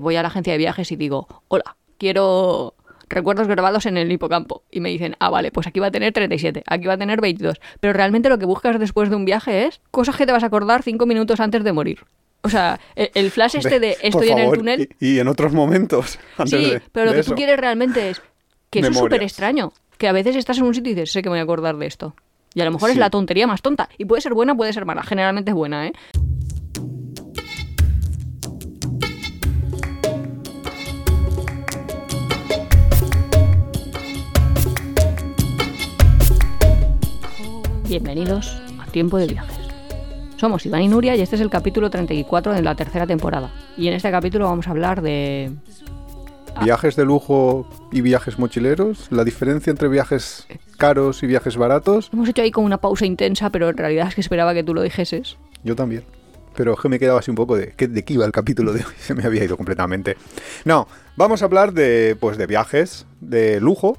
voy a la agencia de viajes y digo, hola, quiero recuerdos grabados en el hipocampo. Y me dicen, ah, vale, pues aquí va a tener 37, aquí va a tener 22. Pero realmente lo que buscas después de un viaje es cosas que te vas a acordar cinco minutos antes de morir. O sea, el, el flash este de estoy en el túnel. Y, y en otros momentos. antes Sí, de- pero lo de que eso. tú quieres realmente es que eso es súper extraño. Que a veces estás en un sitio y dices, sé que me voy a acordar de esto. Y a lo mejor es la tontería más tonta. Y puede ser buena, puede ser mala. Generalmente es buena, ¿eh? Bienvenidos a Tiempo de Viajes. Somos Iván y Nuria y este es el capítulo 34 de la tercera temporada. Y en este capítulo vamos a hablar de Viajes de lujo y viajes mochileros. La diferencia entre viajes caros y viajes baratos. Hemos hecho ahí como una pausa intensa, pero en realidad es que esperaba que tú lo dijeses. Yo también. Pero es que me quedaba así un poco de ¿qué- de qué iba el capítulo de hoy. Se me había ido completamente. No, vamos a hablar de, pues, de viajes de lujo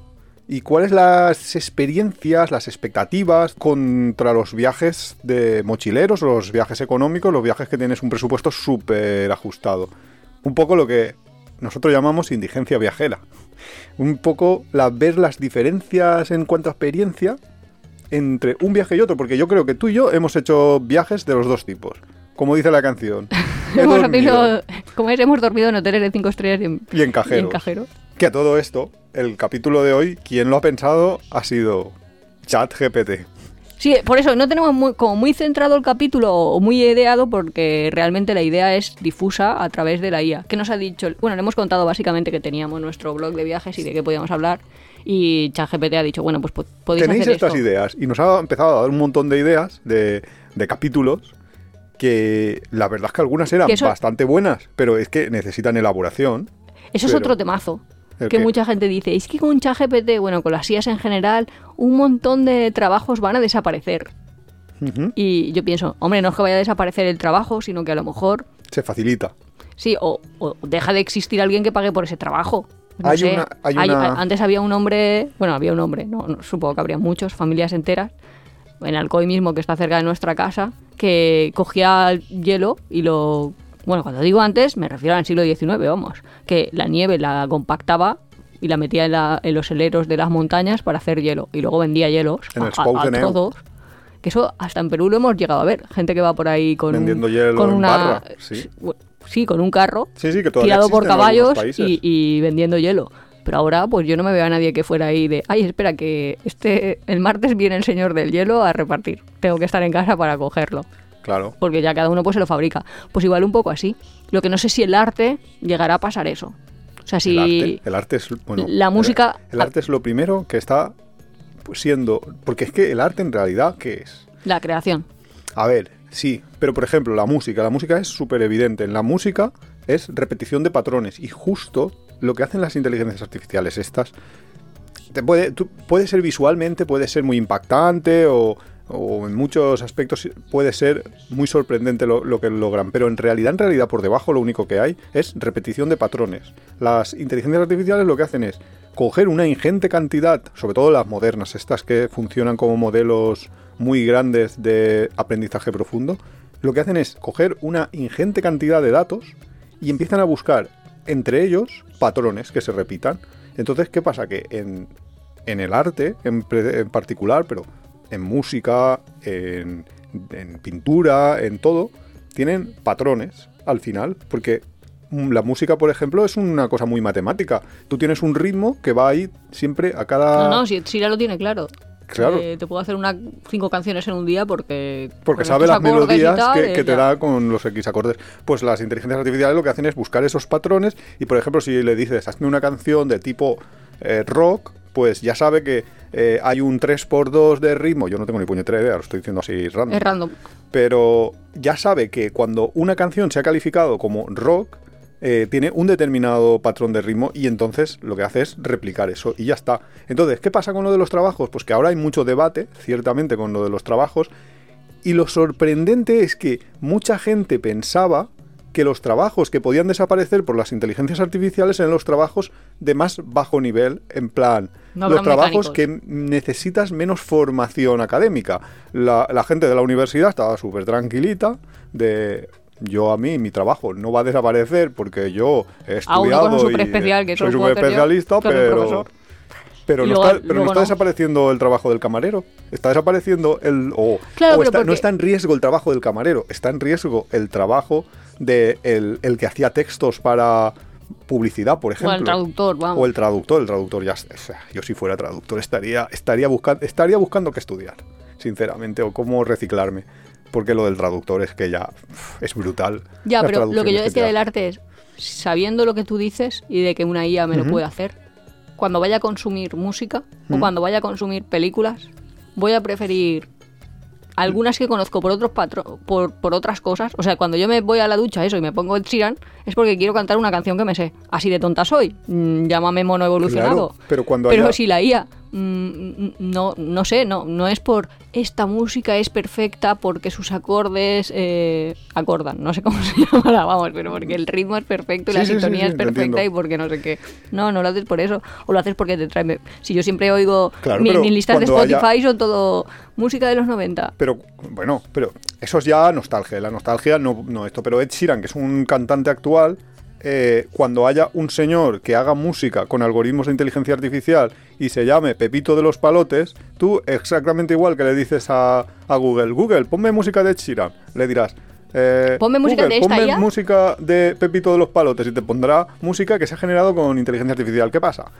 y cuáles las experiencias, las expectativas contra los viajes de mochileros, los viajes económicos, los viajes que tienes un presupuesto súper ajustado. Un poco lo que nosotros llamamos indigencia viajera. Un poco la, ver las diferencias en cuanto a experiencia entre un viaje y otro, porque yo creo que tú y yo hemos hecho viajes de los dos tipos. Como dice la canción. He Hemos dormido. como es, hemos dormido en hoteles de 5 estrellas y en, Y en cajeros. y en cajeros. Que a todo esto, el capítulo de hoy, quien lo ha pensado ha sido ChatGPT. Sí, por eso no tenemos muy, como muy centrado el capítulo o muy ideado porque realmente la idea es difusa a través de la IA. Que nos ha dicho? Bueno, le hemos contado básicamente que teníamos nuestro blog de viajes y de qué podíamos hablar. Y ChatGPT ha dicho, bueno, pues po- podéis Tenéis hacer estas esto. ideas y nos ha empezado a dar un montón de ideas de, de capítulos que la verdad es que algunas eran Que eso- bastante buenas, pero es que necesitan elaboración. Eso es otro temazo. ¿El Que qué? mucha gente dice, es que con ChatGPT, bueno, con las IAs en general, un montón de trabajos van a desaparecer. Y yo pienso, hombre, no es que vaya a desaparecer el trabajo, sino que a lo mejor, Se facilita. sí, o, o deja de existir alguien que pague por ese trabajo. No Hay sé, una- hay hay- una- Antes había un hombre, bueno, había un hombre, no, no, supongo que habría muchos, familias enteras, en Alcoy mismo, que está cerca de nuestra casa, que cogía hielo y lo... Bueno, cuando digo antes, me refiero al siglo XIX, vamos, que la nieve la compactaba y la metía en, la- en los heleros de las montañas para hacer hielo. Y luego vendía hielos En a, a- a Spouseneu. trozos. Que eso hasta en Perú lo hemos llegado a ver. Gente que va por ahí con, Vendiendo hielo con en una... barra, sí. Sí, con un carro Sí, sí, que tirado por caballos y, y vendiendo hielo. Pero ahora, pues yo no me veo a nadie que fuera ahí de, ay, espera, que este el martes viene el señor del hielo a repartir. Tengo que estar en casa para cogerlo. Claro. Porque ya cada uno pues se lo fabrica. Pues igual un poco así. Lo que no sé si el arte llegará a pasar eso. O sea, si... El arte, el arte es bueno, La música- El, el arte es lo primero que está pues, siendo, porque es que el arte en realidad qué es. La creación. A ver, sí, pero por ejemplo la música, la música es súper evidente. En la música es repetición de patrones y justo lo que hacen las inteligencias artificiales estas te puede, tú- puede ser visualmente, puede ser muy impactante o, o en muchos aspectos puede ser muy sorprendente lo, que logran, pero en realidad, en realidad por debajo lo único que hay es repetición de patrones. Las inteligencias artificiales lo que hacen es coger una ingente cantidad, sobre todo las modernas, estas que funcionan como modelos muy grandes de aprendizaje profundo, lo que hacen es coger una ingente cantidad de datos y empiezan a buscar entre ellos patrones que se repitan. Entonces, ¿qué pasa? Que en, en el arte en, en particular, pero en música, en, en pintura, en todo, tienen patrones al final, porque la música, por ejemplo, es una cosa muy matemática. Tú tienes un ritmo que va ahí siempre a cada... No, no, si, si ya lo tiene claro. Claro. Eh, te puedo hacer una, cinco canciones en un día porque... Porque sabe las melodías tal, que, eh, que te da con los X acordes. Pues las inteligencias artificiales lo que hacen es buscar esos patrones y, por ejemplo, si le dices, hazme una canción de tipo eh, rock, pues ya sabe que eh, hay un 3x2 de ritmo. Yo no tengo ni puñetera idea, lo estoy diciendo así random. Es random. Pero ya sabe que cuando una canción se ha calificado como rock, eh, tiene un determinado patrón de ritmo y entonces lo que hace es replicar eso y ya está. Entonces, ¿qué pasa con lo de los trabajos? Pues que ahora hay mucho debate, ciertamente, con lo de los trabajos. Y lo sorprendente es que mucha gente pensaba que los trabajos que podían desaparecer por las inteligencias artificiales eran los trabajos de más bajo nivel, en plan, No los trabajos mecánicos. que necesitas menos formación académica. La, la gente de la universidad estaba súper tranquilita de, yo a mí, mi trabajo no va a desaparecer porque yo he estudiado y soy súper especialista, pero, profesor. Pero no luego- está, pero no está desapareciendo el trabajo del camarero. Está desapareciendo el... o- Claro, o no está en riesgo el trabajo del camarero, está en riesgo el trabajo de el, el que hacía textos para publicidad, por O ejemplo. el traductor, vamos. O el traductor, el traductor ya, o sea, yo si fuera traductor estaría, estaría buscando, estaría buscando qué estudiar, sinceramente, o cómo reciclarme, porque lo del traductor es que ya es brutal. Ya, las pero lo que yo decía del arte es, sabiendo lo que tú dices y de que una IA me lo puede hacer, cuando vaya a consumir música o Ujú. cuando vaya a consumir películas, voy a preferir algunas que conozco por otros patro- por, por otras cosas. O sea, cuando yo me voy a la ducha eso y me pongo el Sheeran, es porque quiero cantar una canción que me sé. Así de tonta soy. Mm, llámame mono evolucionado. Claro, pero cuando Pero haya- si la IA, mm, no, no sé, no, no es por esta música es perfecta porque sus acordes eh, acordan, no sé cómo se llamará, vamos, pero porque el ritmo es perfecto y Sí, la sí, sintonía sí, es perfecta y porque no sé qué. No, no lo haces por eso, o lo haces porque te trae... Si yo siempre oigo, Claro, mi- listas de haya- Spotify son todo música de los 90. Pero bueno, pero eso es ya nostalgia. La nostalgia no, no esto. Pero Ed Sheeran, que es un cantante actual, eh, cuando haya un señor que haga música con algoritmos de inteligencia artificial y se llame Pepito de los Palotes, tú exactamente igual que le dices a, a Google, Google, ponme música de Sheeran, le dirás. eh, Ponme música Google, de esta ponme ya. música de Pepito de los Palotes y te pondrá música que se ha generado con inteligencia artificial. ¿Qué pasa?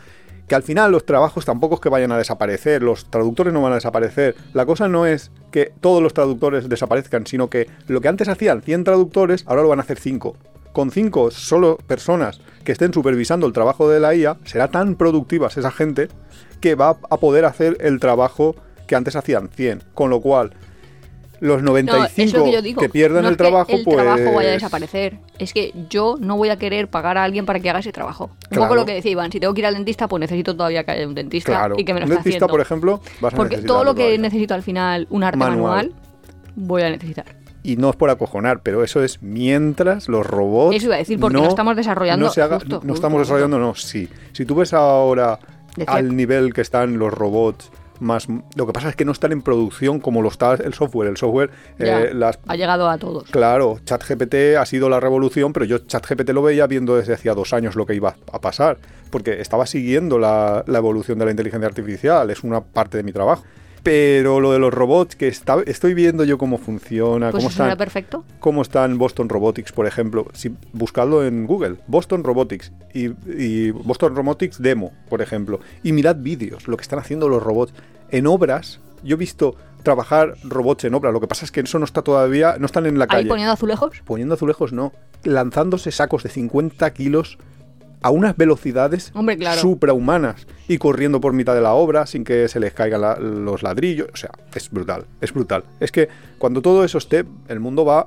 que al final los trabajos tampoco es que vayan a desaparecer, los traductores no van a desaparecer. La cosa no es que todos los traductores desaparezcan, sino que lo que antes hacían 100 traductores, ahora lo van a hacer 5. Con 5 solo personas que estén supervisando el trabajo de la IA, será tan productivas esa gente que va a poder hacer el trabajo que antes hacían 100. Con lo cual, los No, 95 es lo que pierdan no el es que trabajo, el pues... trabajo vaya a desaparecer. Es que yo no voy a querer pagar a alguien para que haga ese trabajo. Un Claro. poco lo que decía Iván, si tengo que ir al dentista, pues necesito todavía que haya un dentista Claro, y que me lo un dentista, haciendo. por ejemplo, vas a Porque todo lo que todavía. necesito al final, un arte Manual. manual, voy a necesitar. Y no es por acojonar, pero eso es mientras los robots. Eso iba a decir, porque no estamos desarrollando- No, se haga- justo, no justo, estamos justo. desarrollando, no, sí. Si tú ves ahora Decía- al nivel que están los robots, más. Lo que pasa es que no están en producción como lo está el software. El software, Ya, eh, las. ha llegado a todos. Claro, ChatGPT ha sido la revolución, pero yo ChatGPT lo veía viendo desde hacía dos años lo que iba a pasar, porque estaba siguiendo la, la evolución de la inteligencia artificial, es una parte de mi trabajo. Pero lo de los robots, que está, estoy viendo yo cómo funciona, Pues cómo están, perfecto. cómo están Boston Robotics, por ejemplo. Si, buscadlo en Google, Boston Robotics y, y Boston Robotics Demo, por ejemplo. Y mirad vídeos, lo que están haciendo los robots. En obras, yo he visto trabajar robots en obras, lo que pasa es que eso no está todavía, no están en la Ahí calle. poniendo azulejos. Poniendo azulejos, no. Lanzándose sacos de 50 kilos a unas velocidades Hombre, claro. suprahumanas y corriendo por mitad de la obra sin que se les caigan la- los ladrillos. O sea, es brutal, es brutal. Es que cuando todo eso esté, el mundo va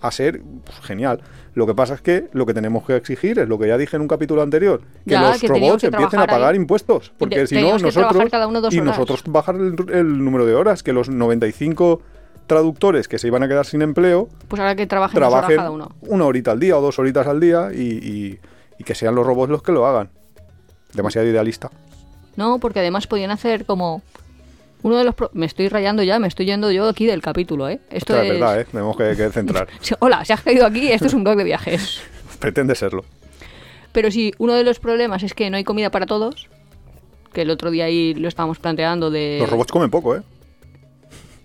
a ser pues, genial. Lo que pasa es que lo que tenemos que exigir es lo que ya dije en un capítulo anterior, que Ya, los que robots que empiecen a pagar ahí. impuestos, porque te- si no nosotros cada uno dos y horas. nosotros bajar el, el número de horas, que los 95 traductores que se iban a quedar sin empleo Pues ahora que trabajen trabajen cada uno. una horita al día o dos horitas al día y, y- y que sean los robots los que lo hagan. Demasiado idealista. No, porque además podían hacer como uno de los pro- me estoy rayando ya, me estoy yendo yo aquí del capítulo, ¿eh? Esto es, verdad, ¿eh? Tenemos que, que centrar. Hola, si has caído aquí, esto es un blog de viajes. Pretende serlo. Pero si uno de los problemas es que no hay comida para todos, que el otro día ahí lo estábamos planteando de Los robots comen poco, ¿eh?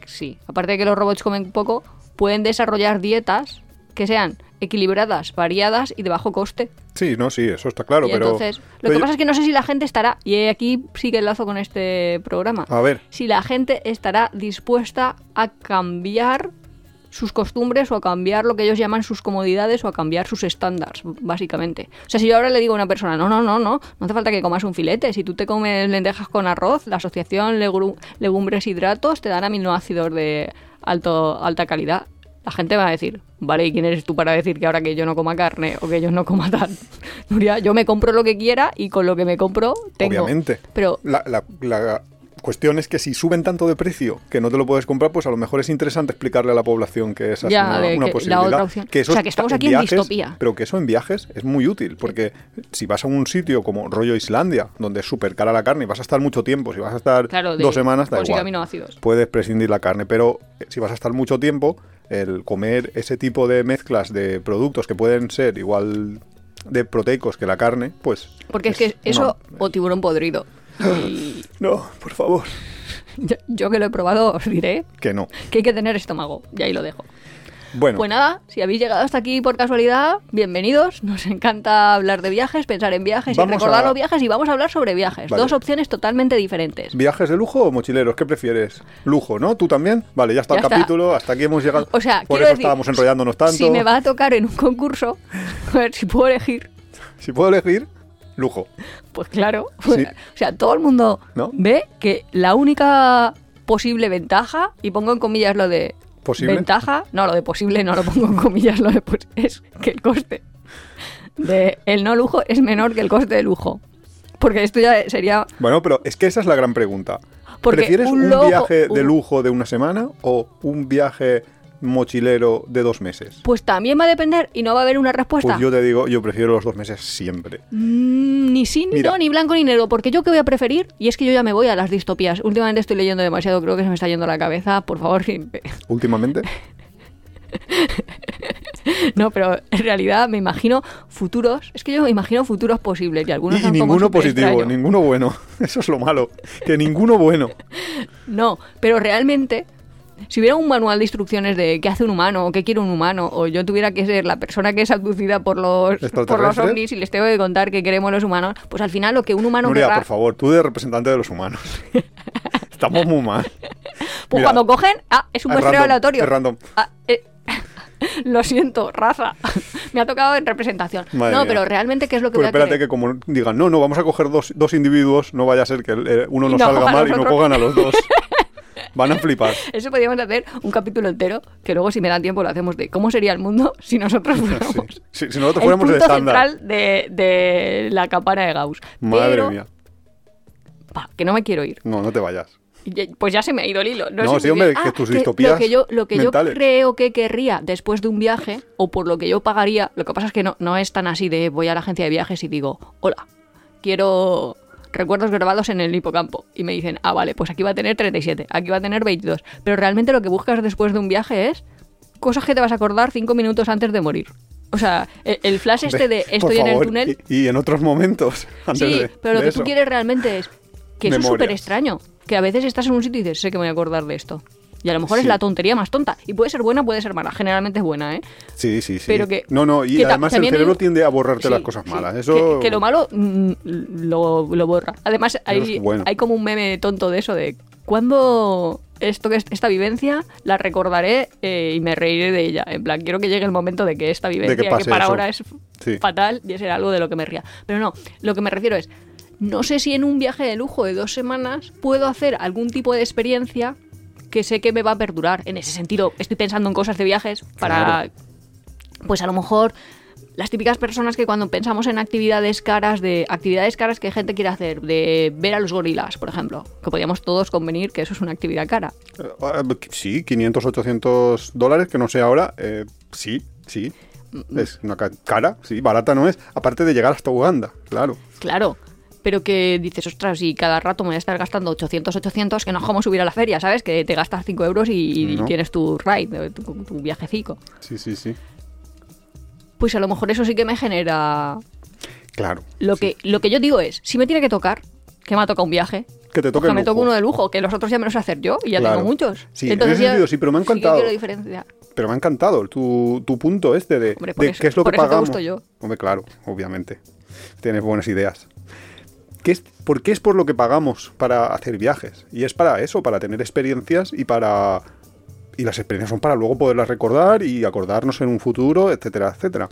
sí, aparte de que los robots comen poco, pueden desarrollar dietas que sean equilibradas, variadas y de bajo coste. Sí, no, sí, eso está claro, y pero... entonces, lo pero que yo- pasa es que no sé si la gente estará, y aquí sigue el lazo con este programa, A ver, si la gente estará dispuesta a cambiar sus costumbres o a cambiar lo que ellos llaman sus comodidades o a cambiar sus estándares, básicamente. O sea, si yo ahora le digo a una persona, no, no, no, no, no hace falta que comas un filete, si tú te comes lentejas con arroz, la asociación legumbres hidratos te dan aminoácidos de alto, alta calidad. La gente va a decir, vale, ¿y quién eres tú para decir que ahora que yo no coma carne o que yo no coma tal? Nuria, yo me compro lo que quiera y con lo que me compro tengo. obviamente. Pero La, la- la cuestión es que si suben tanto de precio que no te lo puedes comprar, pues a lo mejor es interesante explicarle a la población que esa Ya, es una, de una que la posibilidad. otra opción. eso O sea, que estamos en aquí en distopía. Pero que eso en viajes es muy útil, porque si vas a un sitio como rollo Islandia, donde es súper cara la carne y vas a estar mucho tiempo, si vas a estar Claro, de dos semanas, da igual. Puedes prescindir la carne, pero si vas a estar mucho tiempo, el comer ese tipo de mezclas de productos que pueden ser igual de proteicos que la carne, pues... Porque es, que eso o tiburón podrido. Y No, por favor. yo, yo que lo he probado os diré Que no. que hay que tener estómago. Y ahí lo dejo. Bueno, Pues nada, si habéis llegado hasta aquí por casualidad, bienvenidos. Nos encanta hablar de viajes, pensar en viajes Vamos y recordar a- los viajes y vamos a hablar sobre viajes. Vale. Dos opciones totalmente diferentes. ¿viajes de lujo o mochileros? ¿Qué prefieres? Lujo, ¿no? ¿Tú también? Vale, ya está Ya el está. capítulo, hasta aquí hemos llegado. O sea, por eso decir, estábamos enrollándonos tanto. Si me va a tocar en un concurso, a ver si puedo elegir. Si puedo elegir, lujo. Pues claro. Sí. O sea, todo el mundo ¿No? ve que la única posible ventaja, y pongo en comillas lo de ¿Posible? ventaja, no, lo de posible no lo pongo en comillas, lo de es que el coste de el no lujo es menor que el coste de lujo. Porque esto ya sería Bueno, pero es que esa es la gran pregunta. Porque ¿Prefieres un un, viaje de lujo de una semana o un viaje mochilero de dos meses? Pues también va a depender y no va a haber una respuesta. Pues yo te digo, yo prefiero los dos meses siempre. Mm, ni sí, ni no, ni blanco ni negro, porque yo que voy a preferir, y es que yo ya me voy a las distopías. Últimamente estoy leyendo demasiado, creo que se me está yendo la cabeza, por favor. Últimamente, No, pero en realidad me imagino futuros, es que yo me imagino futuros posibles y algunos y son ninguno positivo, ninguno bueno. Eso es lo malo. Que ninguno bueno. No, pero realmente, si hubiera un manual de instrucciones de qué hace un humano o qué quiere un humano, o yo tuviera que ser la persona que es abducida por los, por los ovnis y les tengo que contar qué queremos los humanos, pues al final lo que un humano Nuria, querrá- por favor, tú de representante de los humanos. Estamos muy mal. Pues Mira, cuando cogen, ah, es un es muestreo aleatorio. es random. Ah, eh, lo siento, raza. Me ha tocado en representación. Madre no, mía. pero realmente, ¿qué es lo que Pero voy a espérate querer? que como digan, no, no, vamos a coger dos, dos individuos, no vaya a ser que eh, uno nos no salga mal y no cojan a los dos. Van a flipar. Eso podríamos hacer un capítulo entero, que luego si me da tiempo lo hacemos de cómo sería el mundo si nosotros Sí. fuéramos Si, si nosotros el fuéramos punto el estándar. central de, de la campana de Gauss. Madre Pero, mía. pa, que no me quiero ir. No, no te vayas. Pues ya se me ha ido el hilo. No, No, sé sí, hombre, que Ah, tus Lo distopías que yo, lo que yo creo que querría después de un viaje, o por lo que yo pagaría, lo que pasa es que no, no es tan así de voy a la agencia de viajes y digo, hola, quiero recuerdos grabados en el hipocampo. Y me dicen, ah, vale, pues aquí va a tener 37, aquí va a tener 22. Pero realmente lo que buscas después de un viaje es cosas que te vas a acordar cinco minutos antes de morir. O sea, el, el flash este de estoy en el túnel. Y, y en otros momentos. Antes Sí, de- pero lo de que eso. tú quieres realmente es que eso es súper extraño. Que a veces estás en un sitio y dices, sé que me voy a acordar de esto. Y a lo mejor es la tontería más tonta. Y puede ser buena, puede ser mala. Generalmente es buena, ¿eh? Sí, sí, sí. Pero que- no, no, y que además el cerebro hay- tiende a borrarte Sí, las cosas malas. Que- Eso. Que, lo malo mm, lo, lo borra. Además, hay, bueno. hay como un meme tonto de eso de cuando esto que es- esta vivencia la recordaré eh, y me reiré de ella. En plan, quiero que llegue el momento de que esta vivencia, que, pase para eso. ahora es Sí. fatal, y ser algo de lo que me ría. Pero no, lo que me refiero es, no sé si en un viaje de lujo de dos semanas puedo hacer algún tipo de experiencia que sé que me va a perdurar. En ese sentido, estoy pensando en cosas de viajes para, Claro. pues a lo mejor las típicas personas que cuando pensamos en actividades caras de actividades caras que gente quiere hacer de ver a los gorilas por ejemplo que podríamos todos convenir que eso es una actividad cara Eh, ah, Sí, 500, 800 dólares, que no sé ahora. eh, sí, sí. Mm, Es una ca- cara, sí, barata no es. Aparte de llegar hasta Uganda, claro. claro pero que dices, ostras, y cada rato me voy a estar gastando 800, 800, que no es como subir a la feria, ¿sabes? Que te gastas 5 euros y, tienes tu ride, tu, tu viajecico. Sí, sí, sí. Pues a lo mejor eso sí que me genera... Claro. Lo, sí. que, lo que yo digo es, si me tiene que tocar, que me ha tocado un viaje, Que te toque que el me toque uno de lujo, que los otros ya me los sé hacer yo y ya Claro. tengo muchos. Sí, en ese ya sentido sí, pero me ha encantado. Pero me ha encantado tu, tu punto este de, Hombre, por de eso- qué es lo por que eso te gusto yo. Hombre, claro, obviamente. Tienes buenas ideas. ¿Qué es, ¿Por qué es por lo que pagamos para hacer viajes? Y es para eso, para tener experiencias y para... Y las experiencias son para luego poderlas recordar y acordarnos en un futuro, etcétera, etcétera.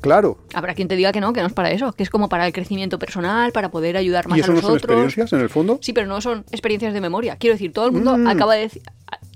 Claro. Habrá quien te diga que no, que no es para eso, que es como para el crecimiento personal, para poder ayudar más ¿Y a eso no son experiencias en el fondo? Sí, pero no son experiencias de memoria. Quiero decir, todo el mundo Mm. acaba de decir,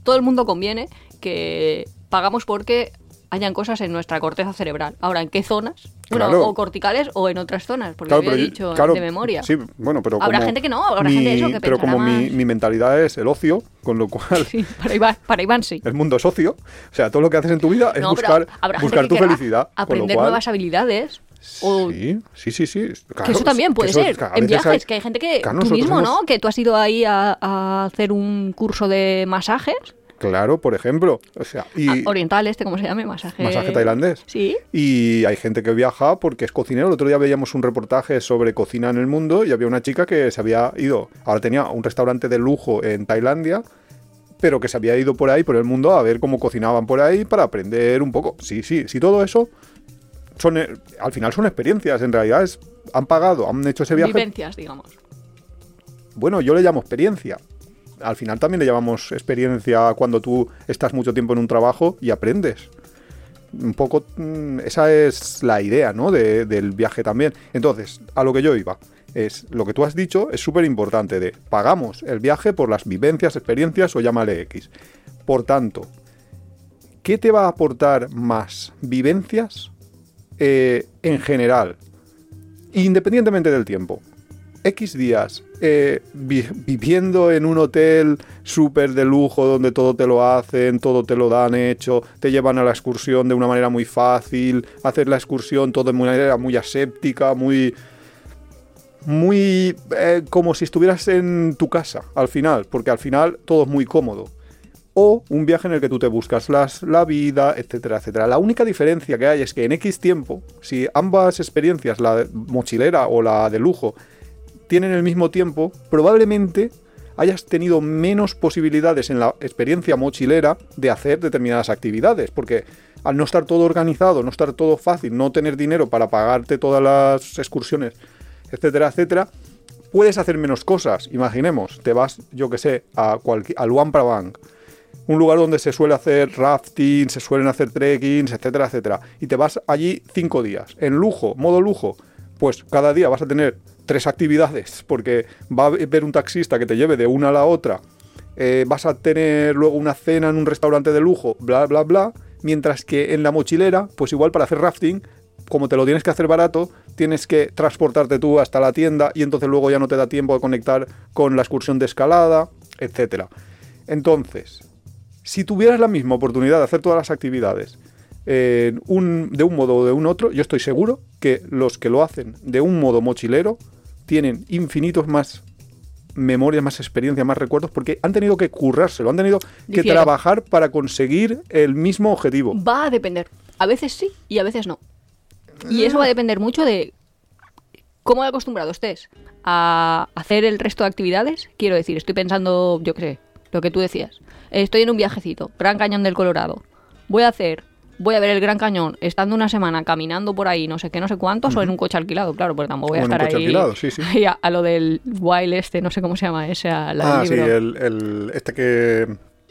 todo el mundo conviene que pagamos porque hayan cosas en nuestra corteza cerebral. Ahora, ¿en qué zonas? Bueno, Claro. o corticales o en otras zonas, porque Claro, había pero yo- dicho claro, de memoria. Sí, bueno, pero Habrá como gente que no, habrá mi- gente eso que Pero como mi, más. mi mentalidad es el ocio, con lo cual Sí, para Iván, para Iván sí. el mundo es ocio. O sea, todo lo que haces en tu vida es No, buscar, buscar tu felicidad. lo Aprender cual- nuevas habilidades. O Sí, sí, sí, sí. que eso también puede eso- ser. En viajes, hay- que hay gente que. Claro, tú mismo, hemos- ¿no? Que tú has ido ahí a, a hacer un curso de masajes Claro, por ejemplo. O sea, y Ah, oriental este, ¿cómo se llama? Masaje... masaje tailandés. Sí. Y hay gente que viaja porque es cocinero. El otro día veíamos un reportaje sobre cocina en el mundo y había una chica que se había ido, ahora tenía un restaurante de lujo en Tailandia, pero que se había ido por ahí, por el mundo, a ver cómo cocinaban por ahí para aprender un poco. Sí, sí, sí, todo eso son, eh, al final son experiencias, en realidad es, han pagado, han hecho ese viaje. Vivencias, digamos. Bueno, yo le llamo experiencia. Al final también le llamamos experiencia cuando tú estás mucho tiempo en un trabajo y aprendes. Un poco, mm, esa es la idea, ¿no? De- del viaje también. Entonces, a lo que yo iba, es lo que tú has dicho es súper importante de pagamos el viaje por las vivencias, experiencias o llámale X. Por tanto, ¿qué te va a aportar más? ¿Vivencias eh, en general? Independientemente del tiempo. X días eh, vi- viviendo en un hotel súper de lujo donde todo te lo hacen, todo te lo dan hecho, te llevan a la excursión de una manera muy fácil, hacer la excursión todo de manera muy aséptica, muy... Muy eh, como si estuvieras en tu casa al final, porque al final todo es muy cómodo. O un viaje en el que tú te buscas la vida, etcétera, etcétera. La única diferencia que hay es que en X tiempo, si ambas experiencias, la mochilera o la de lujo, tienen el mismo tiempo, probablemente hayas tenido menos posibilidades en la experiencia mochilera de hacer determinadas actividades, porque al no estar todo organizado, no estar todo fácil, no tener dinero para pagarte todas las excursiones, etcétera, etcétera, puedes hacer menos cosas. Imaginemos, te vas, yo que sé, a, cualquier, a Luang Prabang, un lugar donde se suele hacer rafting, se suelen hacer trekkings, etcétera, etcétera. Y te vas allí cinco días. En lujo, modo lujo, pues cada día vas a tener tres actividades, porque va a haber un taxista que te lleve de una a la otra. eh, vas a tener luego una cena en un restaurante de lujo, bla, bla, bla. Mientras que en la mochilera, pues igual para hacer rafting, como te lo tienes que hacer barato, tienes que transportarte tú hasta la tienda y entonces luego ya no te da tiempo de conectar con la excursión de escalada, etcétera. Entonces, si tuvieras la misma oportunidad de hacer todas las actividades eh, de un modo o de un otro, yo estoy seguro que los que lo hacen de un modo mochilero tienen infinitos más memorias, más experiencias, más recuerdos, porque han tenido que currárselo, han tenido que Difiero. trabajar para conseguir el mismo objetivo. Va a depender. A veces sí y a veces no. Y eso va a depender mucho de cómo acostumbrado estés a hacer el resto de actividades. Quiero decir, estoy pensando, yo qué sé, lo que tú decías. Estoy en un viajecito, Gran Cañón del Colorado. Voy a hacer, voy a ver el Gran Cañón estando una semana caminando por ahí, no sé qué, no sé cuántos, o en un coche alquilado, claro, porque tampoco voy a O en un estar coche ahí, alquilado, sí, sí. ahí a, a lo del wild este, no sé cómo se llama ese, a la Ah, del sí, el, el- este que...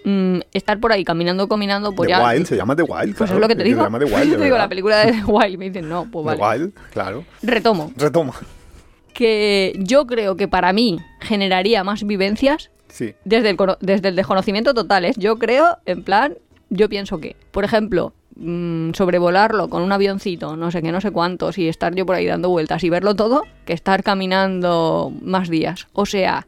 Mm, estar por ahí caminando, caminando, pues The ya... Wild, se llama The Wild. Pues claro, es lo que te digo. Se llama The Wild, Yo te digo la película de The Wild. Me dicen, no, pues The vale. Wild, claro. Retomo. Retoma. Que yo creo que para mí generaría más vivencias Sí. desde el, desde el desconocimiento total. ¿eh? Yo creo, en plan, yo pienso que, por ejemplo, mm, sobrevolarlo con un avioncito, no sé qué, no sé cuántos, y estar yo por ahí dando vueltas y verlo todo, que estar caminando más días. O sea,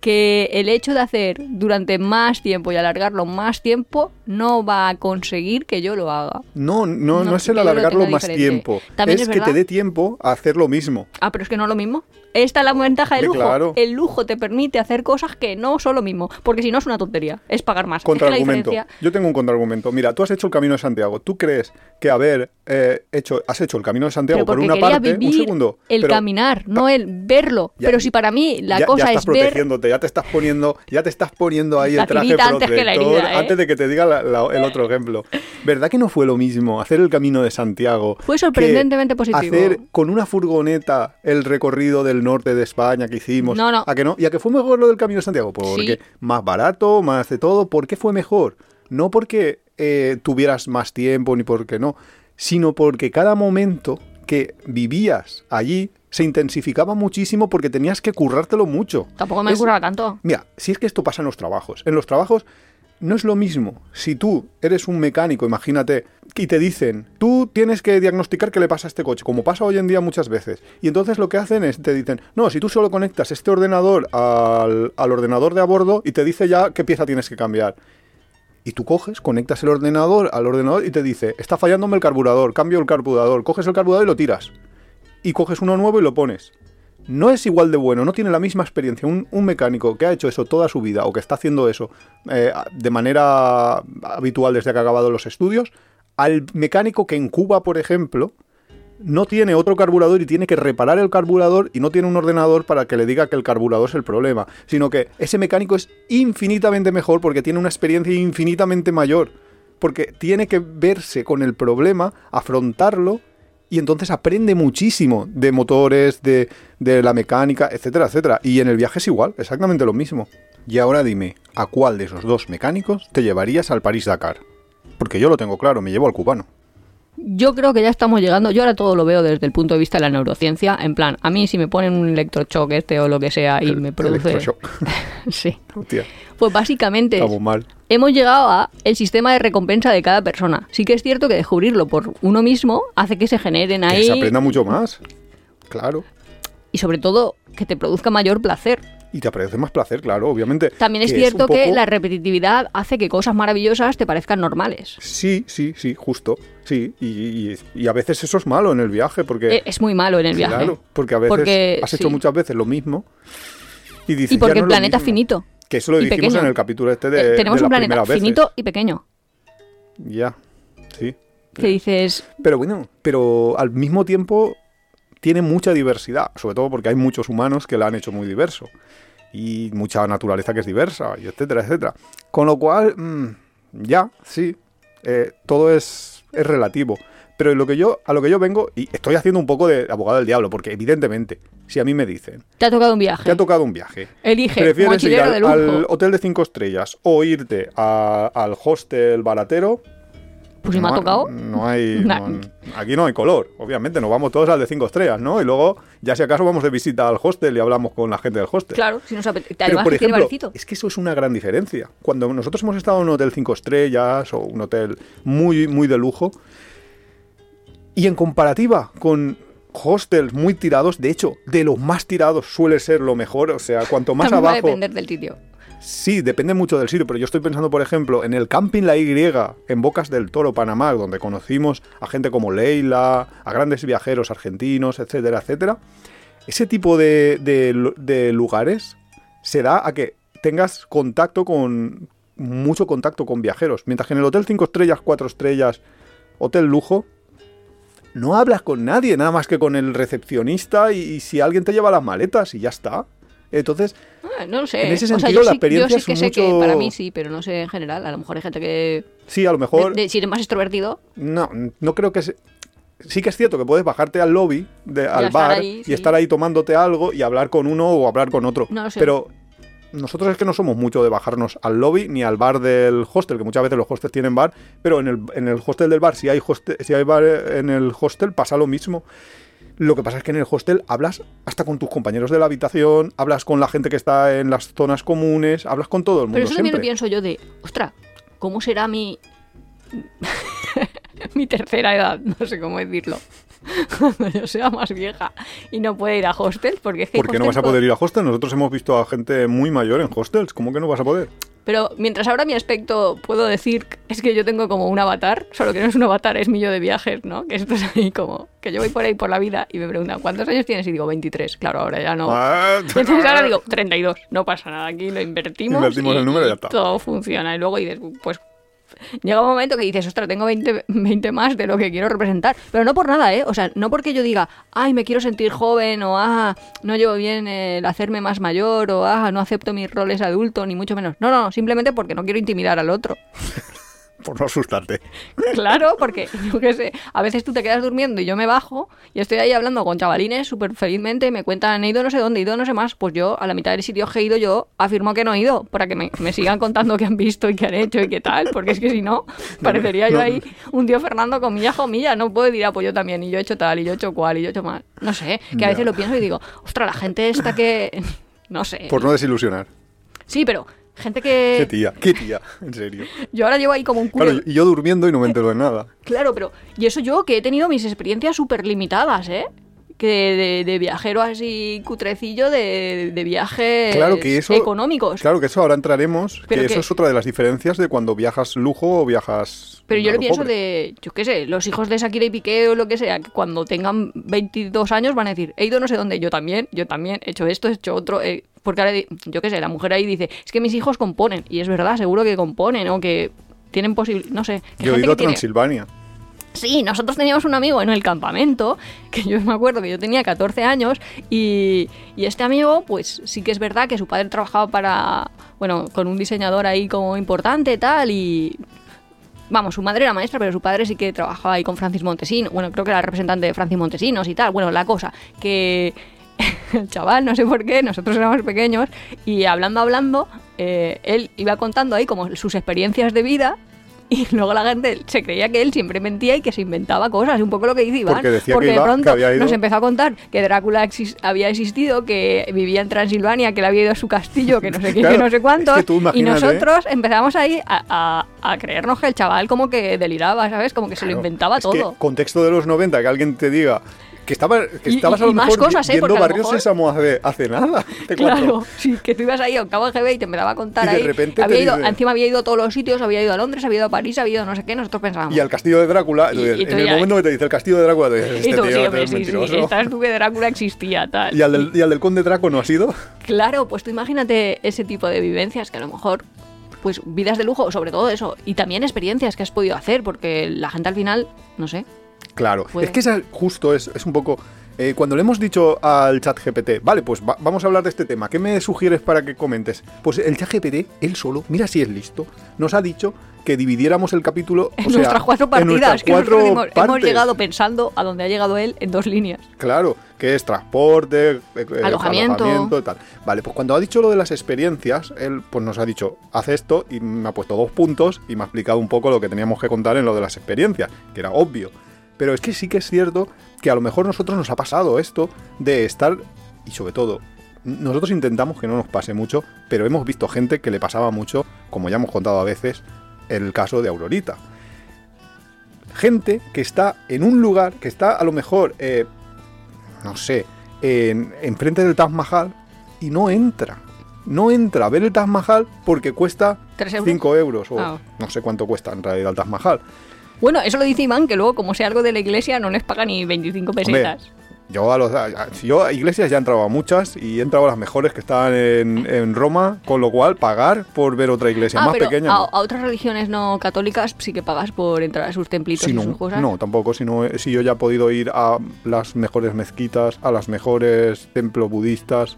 que el hecho de hacer durante más tiempo y alargarlo más tiempo no va a conseguir que yo lo haga. No, no, no, No, es el alargarlo más diferente. tiempo. También es, es que te dé tiempo a hacer lo mismo. Ah, pero es que no es lo mismo. Esta es la ventaja del Sí, lujo. claro. El lujo te permite hacer cosas que no son lo mismo. Porque si no es una tontería, es pagar más. Contraargumento. diferencia. Yo tengo un contraargumento. Mira, tú has hecho el Camino de Santiago. ¿Tú crees que haber eh, hecho, has hecho el Camino de Santiago por una parte, un vivir segundo? el pero caminar, no el verlo. Ya- pero si para mí la ya, cosa ya estás es ver. protegiéndote, ya te estás poniendo, ya te estás poniendo ahí La el traje tirita antes que la protector herida, ¿eh? antes de que te diga la- la- el otro ejemplo. ¿Verdad que no fue lo mismo hacer el Camino de Santiago? Fue sorprendentemente positivo. Hacer con una furgoneta el recorrido del norte de España que hicimos. No, no. ¿A que no? ¿Y a que fue mejor lo del Camino de Santiago? Porque Sí. más barato, más de todo. ¿Por qué fue mejor? No porque eh, tuvieras más tiempo ni porque no, sino porque cada momento que vivías allí se intensificaba muchísimo porque tenías que currártelo mucho. Tampoco me curraba tanto. Mira, si es que esto pasa en los trabajos. En los trabajos no es lo mismo. Si tú eres un mecánico, imagínate, y te dicen, tú tienes que diagnosticar qué le pasa a este coche, como pasa hoy en día muchas veces. Y entonces lo que hacen es, te dicen, no, si tú solo conectas este ordenador al, al ordenador de a bordo y te dice ya qué pieza tienes que cambiar. Y tú coges, conectas el ordenador al ordenador y te dice, está fallándome el carburador, cambio el carburador, coges el carburador y lo tiras. Y coges uno nuevo y lo pones. No es igual de bueno, no tiene la misma experiencia un, mecánico que ha hecho eso toda su vida o que está haciendo eso eh, de manera habitual desde que ha acabado los estudios, al mecánico que en Cuba, por ejemplo, no tiene otro carburador y tiene que reparar el carburador y no tiene un ordenador para que le diga que el carburador es el problema, sino que ese mecánico es infinitamente mejor porque tiene una experiencia infinitamente mayor, porque tiene que verse con el problema, afrontarlo y entonces aprende muchísimo de motores, de, de la mecánica, etcétera, etcétera. Y en el viaje es igual, exactamente lo mismo. Y ahora dime, ¿a cuál de esos dos mecánicos te llevarías al París-Dakar? Porque yo lo tengo claro, me llevo al cubano. Yo creo que ya estamos llegando, yo ahora todo lo veo desde el punto de vista de la neurociencia, en plan, a mí si me ponen un electrochoque este o lo que sea y El- me produce... sí. Hostia, Pues básicamente estamos mal. hemos llegado a el sistema de recompensa de cada persona. Sí que es cierto que descubrirlo por uno mismo hace que se generen Que ahí se aprenda mucho más. Claro. y sobre todo que te produzca mayor placer. Y te aparece más placer, claro, obviamente. También es cierto que poco- la repetitividad hace que cosas maravillosas te parezcan normales. Sí, sí, sí, justo. Sí, y, y- y a veces eso es malo en el viaje, porque... Eh, Es muy malo en el viaje. Claro, porque a veces Porque, has hecho sí. muchas veces lo mismo y dices, Y porque el no es lo planeta es finito. Que eso lo dijimos pequeño. en el capítulo este Eh, de, tenemos de un planeta veces. finito y pequeño. Ya, sí. Que dices, Pero bueno, pero al mismo tiempo tiene mucha diversidad, sobre todo porque hay muchos humanos que la han hecho muy diverso y mucha naturaleza que es diversa, y etcétera, etcétera. Con lo cual, mm, ya, sí, eh, todo es, es relativo. Pero lo que yo, a lo que yo vengo, y estoy haciendo un poco de abogado del diablo, porque evidentemente, si a mí me dicen, te ha tocado un viaje. te ha tocado un viaje, Elige, prefieres ir mochilero al, de lujo. al hotel de cinco estrellas o irte a- al hostel baratero, Pues si me ha no, tocado. No hay. Nah. no- aquí no hay color, obviamente. Nos vamos todos al de cinco estrellas, ¿no? Y luego, ya si acaso, vamos de visita al hostel y hablamos con la gente del hostel. Claro, si nos apetece. Además, por ejemplo, es que eso es una gran diferencia. Cuando nosotros hemos estado en un hotel cinco estrellas o un hotel muy, muy de lujo, y en comparativa con hostels muy tirados, de hecho, de los más tirados suele ser lo mejor. O sea, cuanto más También va a abajo. depender del sitio. Sí, depende mucho del sitio, pero yo estoy pensando, por ejemplo, en el Camping La Y, en Bocas del Toro, Panamá, donde conocimos a gente como Leila, a grandes viajeros argentinos, etcétera, etcétera. Ese tipo de, de lu- de lugares se da a que tengas contacto con. mucho contacto con viajeros. Mientras que en el Hotel 5 estrellas, 4 estrellas, Hotel Lujo, no hablas con nadie, nada más que con el recepcionista y, y si alguien te lleva las maletas y ya está. Entonces, Ah, no lo sé. En ese O sea, sentido, yo la sí- experiencia Yo sí es que sé que mucho- para mí sí, pero no sé en general. A lo mejor hay gente que. sí, a lo mejor. de- de- si eres más extrovertido, No, no creo que se... Sí que es cierto que puedes bajarte al lobby, de, al bar, ahí, y sí. estar ahí tomándote algo y hablar con uno o hablar con otro. No lo sé. Pero nosotros es que no somos mucho de bajarnos al lobby ni al bar del hostel, que muchas veces los hostels tienen bar, pero en el, en el hostel del bar, si hay, hostel, si hay bar en el hostel, pasa lo mismo. Lo que pasa es que en el hostel hablas hasta con tus compañeros de la habitación, hablas con la gente que está en las zonas comunes, hablas con todo el mundo Pero eso también lo siempre. pienso yo de, ostras, ¿cómo será mi. mi tercera edad? No sé cómo decirlo. Cuando yo sea más vieja y no pueda ir a hostel, porque es que. ¿Por qué no vas a hostels poder ir a hostel? Nosotros hemos visto a gente muy mayor en hostels. ¿Cómo que no vas a poder? Pero mientras ahora mi aspecto puedo decir es que yo tengo como un avatar, solo que no es un avatar, es mi yo de viajes, ¿no? Que esto es ahí como que yo voy por ahí por la vida y me preguntan ¿cuántos años tienes? Y digo 23. Claro, ahora ya no. Ah, Entonces ahora digo 32. No pasa nada, aquí lo invertimos. Invertimos y- el número y ya y está. Todo funciona. Y luego dices, pues llega un momento que dices, ostras, tengo 20, 20 más de lo que quiero representar. Pero no por nada, ¿eh? O sea, no porque yo diga, ay, me quiero sentir joven, o ah, no llevo bien el hacerme más mayor, o ah, no acepto mis roles adulto, ni mucho menos. No, no, simplemente porque no quiero intimidar al otro. Por no asustarte. Claro, porque yo qué sé, a veces tú te quedas durmiendo y yo me bajo y estoy ahí hablando con chavalines súper felizmente, me cuentan, he ido no sé dónde, he ido no sé más, pues yo a la mitad del sitio que he ido yo afirmo que no he ido, para que me, me sigan contando qué han visto y qué han hecho y qué tal, porque es que si no, parecería yo ahí un tío Fernando con milla comilla, no puedo decir, ah, pues yo también, y yo he hecho tal, y yo he hecho cual, y yo he hecho mal, no sé, que a veces lo pienso y digo, ostras, la gente esta que, no sé, Por no desilusionar. sí, pero gente Qué que tía, qué tía, en serio. yo ahora llevo ahí como un culo. Claro, y yo durmiendo y no me entero de nada. Claro, pero. Y eso yo que he tenido mis experiencias súper limitadas, ¿eh? Que de, de viajero así cutrecillo de, de viajes Claro que eso- económicos. Claro que eso ahora entraremos, Pero que que- eso es otra de las diferencias de cuando viajas lujo o viajas... Pero yo lo pienso pobre. de, yo qué sé, los hijos de Shakira y Piqué o lo que sea, que cuando tengan 22 años van a decir, he ido no sé dónde, yo también, yo también, he hecho esto, he hecho otro. eh, porque ahora, yo qué sé, la mujer ahí dice, es que mis hijos componen. Y es verdad, seguro que componen o que tienen posibilidad, no sé. Yo he ido a tiene- Transilvania. Sí, nosotros teníamos un amigo en el campamento, que yo me acuerdo que yo tenía 14 años, y, este amigo, pues sí que es verdad que su padre trabajaba para, bueno, con un diseñador ahí como importante tal, y... Vamos, su madre era maestra, pero su padre sí que trabajaba ahí con Francis Montesino. Bueno, creo que era representante de Francis Montesinos y tal. Bueno, la cosa, que el chaval, no sé por qué, nosotros éramos pequeños, y hablando, hablando, eh, él iba contando ahí como sus experiencias de vida. Y luego la gente se creía que él siempre mentía y que se inventaba cosas, un poco lo que dice Iván. Porque decía que de que pronto nos empezó a contar que Drácula exis- había existido, que vivía en Transilvania, que él había ido a su castillo, que no sé qué, Claro, que no sé cuántos. es que y nosotros empezamos ahí a, a- a creernos que el chaval como que deliraba, ¿sabes? Como que se lo inventaba es que todo. contexto de los 90, que alguien te diga que, estaba, que Y- estabas y- a lo y mejor cosas, ¿eh? viendo Barrio mejor- Sésamo hace, hace nada. hace. Claro, sí, que tú ibas ahí a octavo GB y te empezaba a contar Y de ahí. repente había te ido, dice- encima había ido a todos los sitios, había ido a Londres, había ido a París, había ido a no sé qué, nosotros pensábamos. Y al castillo de Drácula, Y- y en el ya- momento que te dice el castillo de Drácula, tú dices, este Y tú, tío sí, es hombre, sí, sí, mentiroso. estás tú que Drácula existía, tal. ¿Y, al del, ¿Y al del conde Draco no ha sido? Claro, pues tú imagínate ese tipo de vivencias que a lo mejor, pues vidas de lujo, sobre todo eso, y también experiencias que has podido hacer, porque la gente al final, no sé, Claro, Puede. es que esa justo es, es un poco... eh, cuando le hemos dicho al chat GPT, vale, pues va- vamos a hablar de este tema, ¿qué me sugieres para que comentes? Pues el chat GPT, él solo, mira si es listo, nos ha dicho que dividiéramos el capítulo... en o sea, nuestras cuatro en partidas, nuestras que cuatro hemos, hemos llegado pensando a donde ha llegado él en dos líneas. Claro, que es transporte, eh, eh, Alojamiento. y tal. Vale, pues cuando ha dicho lo de las experiencias, él pues nos ha dicho, haz esto y me ha puesto dos puntos y me ha explicado un poco lo que teníamos que contar en lo de las experiencias, que era obvio. Pero es que sí que es cierto que a lo mejor a nosotros nos ha pasado esto de estar, y sobre todo, nosotros intentamos que no nos pase mucho, pero hemos visto gente que le pasaba mucho, como ya hemos contado a veces, el caso de Aurorita gente que está en un lugar, que está a lo mejor, eh, no sé, en, enfrente del Taj Mahal y no entra. No entra a ver el Taj Mahal porque cuesta ¿Tres euros? 5 euros o Ah. no sé cuánto cuesta en realidad el Taj Mahal. Bueno, eso lo dice Iván, que luego, como sea algo de la iglesia, no les paga ni 25 pesetas. Yo a los a- a- yo a iglesias ya he entrado a muchas y he entrado a las mejores que estaban en, en Roma, con lo cual pagar por ver otra iglesia ah, más pero pequeña. a, no. a otras religiones no católicas sí que pagas por entrar a sus templitos Si y no, sus cosas. no, tampoco. Si, no, si yo ya he podido ir a las mejores mezquitas, a las mejores templos budistas,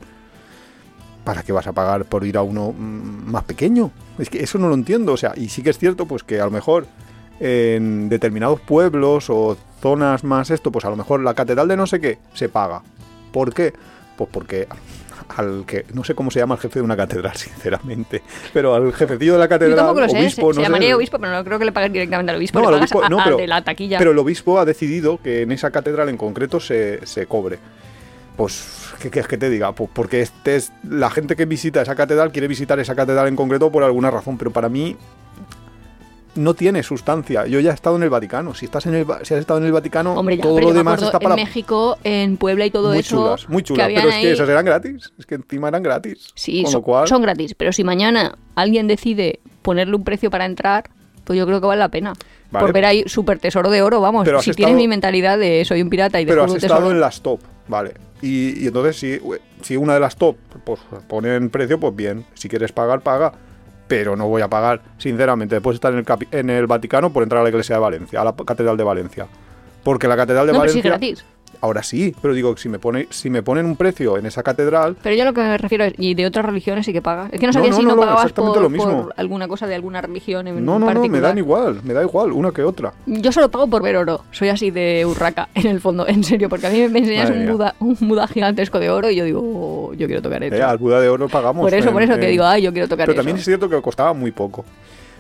¿para qué vas a pagar por ir a uno mm, más pequeño? Es que eso no lo entiendo. O sea, y sí que es cierto, pues que a lo mejor en determinados pueblos o zonas más esto, pues a lo mejor la catedral de no sé qué se paga. ¿Por qué? Pues porque al que no sé cómo se llama el jefe de una catedral, sinceramente, pero al jefecillo de la catedral, tampoco lo sé, obispo, se, se no sé, llamaría obispo, pero no creo que le pagues directamente al obispo, No, le al obispo- a- no, pero- de la taquilla. Pero el obispo ha decidido que en esa catedral en concreto se, se cobre. Pues, ¿qué quieres que te diga? Pues porque este es, la gente que visita esa catedral quiere visitar esa catedral en concreto por alguna razón, pero para mí no tiene sustancia. Yo ya he estado en el Vaticano. Si estás en el, si has estado en el Vaticano, Hombre, ya, todo lo demás está para en México, en Puebla y todo muy eso. chulas, muy chulas. Pero es que esas eran gratis. Es que encima eran gratis. Sí, Con son, lo cual, son gratis, pero si mañana alguien decide ponerle un precio para entrar, pues yo creo que vale la pena. Vale. Por ver ahí super tesoro de oro, vamos. Pero si tienes mi mentalidad de soy un pirata y pero has un estado en las top, vale. Y, y entonces si, si una de las top pues, pone en precio, pues bien. Si quieres pagar, paga. Pero no voy a pagar, sinceramente, después de estar en el, en el Vaticano por entrar a la iglesia de Valencia, a la Catedral de Valencia. Porque la Catedral de No, pero sí Valencia... gratis. Ahora sí, pero digo, si me, pone, si me ponen un precio en esa catedral, Pero yo lo que me refiero es, y de otras religiones sí que pagas. Es que no No, sabía no, si no, no, no, pagabas por, lo mismo. por alguna cosa de alguna religión en no, no, no, me dan igual, me da igual, una que otra. Yo solo pago por ver oro. Soy así de urraca, en el fondo, en serio, porque a mí me enseñas un. Buda, un Buda gigantesco de oro y yo digo, "Oh, yo quiero tocar eso. Eh, al Buda de Oro pagamos. por eso, por eso que digo, ay, yo quiero tocar Pero eso. también es cierto que costaba muy poco.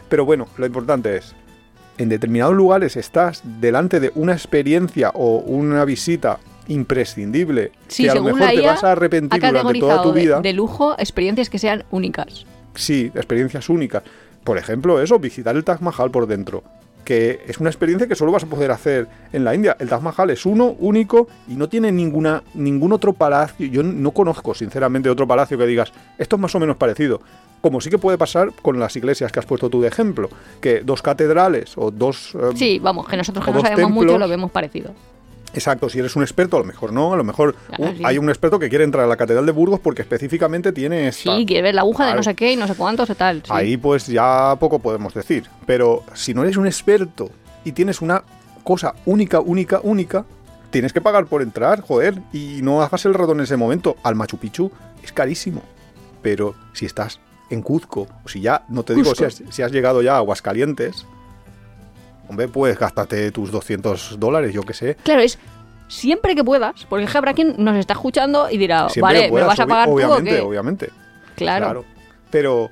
Pero bueno, lo importante es, en determinados lugares estás delante de una experiencia o una visita imprescindible Sí, que a lo mejor te vas a arrepentir durante toda tu de- vida. De, lujo experiencias que sean únicas. Sí, experiencias únicas. Por ejemplo, eso, visitar el Taj Mahal por dentro. que es una experiencia que solo vas a poder hacer en la India. El Taj Mahal es uno, único, y no tiene ninguna, ningún otro palacio. Yo no conozco, sinceramente, otro palacio que digas, esto es más o menos parecido. Como sí que puede pasar con las iglesias que has puesto tú de ejemplo, que dos catedrales o dos... eh, Sí, vamos, que nosotros que no sabemos mucho lo vemos parecido. Exacto, si eres un experto, a lo mejor no, a lo mejor Claro, uh, sí. hay un experto que quiere entrar a la Catedral de Burgos porque específicamente tiene esta. Sí, quiere ver la aguja de no sé qué y no sé cuántos y tal. sí. Ahí pues ya poco podemos decir. Pero si no eres un experto y tienes una cosa única, única, única, tienes que pagar por entrar, joder, y no hagas el rato en ese momento. Al Machu Picchu es carísimo. Pero si estás en Cuzco, o si ya, no te digo si has, si has llegado ya a Aguascalientes, hombre, pues gástate tus 200 dólares, yo qué sé. Claro, es siempre que puedas, porque habrá quien nos está escuchando y dirá, Siempre vale, puedas, ¿me vas a pagar tú o obviamente, qué? obviamente. Claro. Pero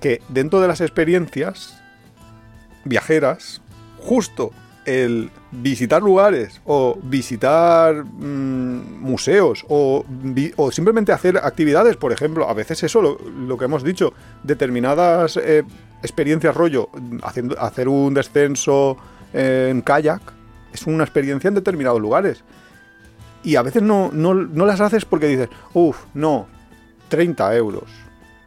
que dentro de las experiencias viajeras, justo el visitar lugares o visitar mm, museos o, o simplemente hacer actividades, por ejemplo, a veces eso, lo, lo que hemos dicho, determinadas eh, experiencias rollo, haciendo, hacer un descenso en kayak, es una experiencia en determinados lugares. Y a veces no, no, no las haces porque dices, uff, no, 30 euros.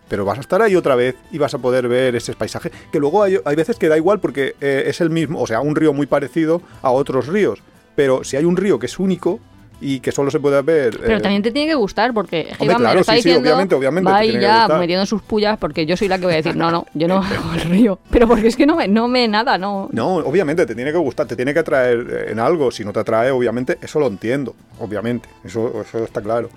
Pero vas a estar ahí otra vez y vas a poder ver ese paisaje. Que luego hay, hay veces que da igual porque eh, es el mismo, o sea, un río muy parecido a otros ríos. Pero si hay un río que es único y que solo se puede ver. Pero eh, también te tiene que gustar, porque Hombre, me claro, lo está sí, sí, diciendo, obviamente, obviamente, va que ya metiendo sus pullas, porque yo soy la que voy a decir, no, no, yo no hago el río. Pero porque es que no me, no me nada, no. No, obviamente, te tiene que gustar, te tiene que atraer eh, en algo. Si no te atrae, obviamente, eso lo entiendo. Obviamente, eso, eso está claro.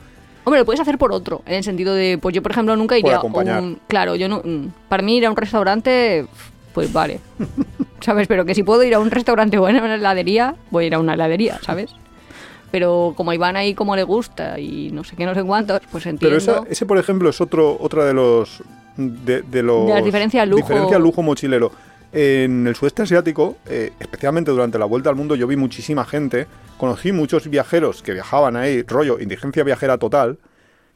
Hombre, lo puedes hacer por otro, en el sentido de, pues yo por ejemplo nunca iría a un... Claro, yo no... mm, Para mí ir a un restaurante, pues vale. ¿Sabes? Pero que si puedo ir a un restaurante o a una heladería, voy a ir a una heladería, ¿sabes? Pero como a Iván ahí como le gusta y no sé qué, no sé cuántos, pues entiendo... Pero esa- ese, por ejemplo, es otro, otra de los. De, de los De las diferencias lujo. diferencias lujo mochilero. En el sudeste asiático, eh, especialmente durante la vuelta al mundo, yo vi muchísima gente. Conocí muchos viajeros que viajaban ahí, rollo, indigencia viajera total,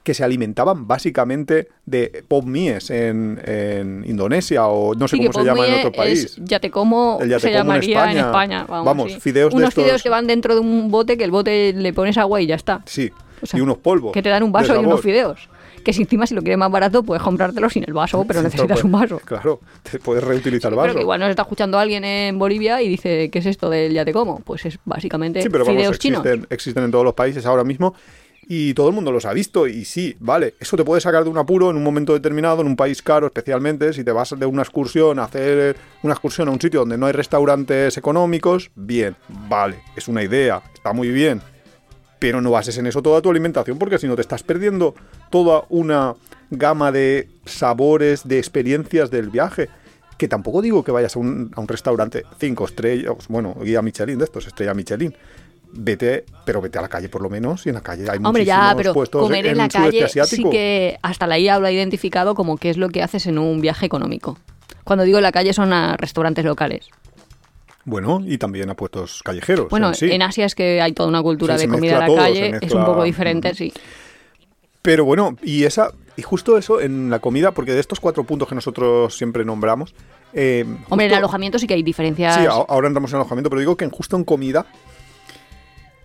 que se alimentaban básicamente de pop mies en, en Indonesia o no sé Sí, cómo se llama en otro país. Es, ya te como ya te se como llamaría en España. España. Vamos, Vamos, sí. fideos de Unos estos- fideos que van dentro de un bote, que el bote le pones agua y ya está. Sí, O sea, y unos polvos. Que te dan un de vaso y unos fideos. Que si encima si lo quieres más barato, puedes comprártelo sin el vaso, pero necesitas pero un vaso. Claro, te puedes reutilizar el Pero vaso. que igual nos está escuchando alguien en Bolivia y dice, ¿qué es esto del ya te como? Pues es básicamente Sí, pero vamos, fideos chinos. existen, existen en todos los países ahora mismo y todo el mundo los ha visto y sí, vale, eso te puede sacar de un apuro en un momento determinado, en un país caro especialmente, si te vas de una excursión a hacer una excursión a un sitio donde no hay restaurantes económicos, bien, vale, es una idea, está muy bien, pero no bases en eso toda tu alimentación porque si no te estás perdiendo toda una gama de sabores, de experiencias del viaje. Que tampoco digo que vayas a un, a un restaurante cinco estrellas, bueno, guía Michelin de estos, estrella Michelin. Vete, pero vete a la calle por lo menos, y en la calle hay Hombre, ya, pero puestos comer en, en la calle asiático. sí que hasta la IA lo ha identificado como qué es lo que haces en un viaje económico. Cuando digo la calle son a restaurantes locales. Bueno, y también a puestos callejeros. Bueno, en sí. en Asia es que hay toda una cultura Sí, de comida en la todo, calle, es un poco diferente, sí. Pero bueno, y esa y justo eso en la comida, porque de estos cuatro puntos que nosotros siempre nombramos. eh, Hombre, en justo- alojamiento sí que hay diferencias. Sí, a- ahora entramos en alojamiento, pero digo que en- justo en comida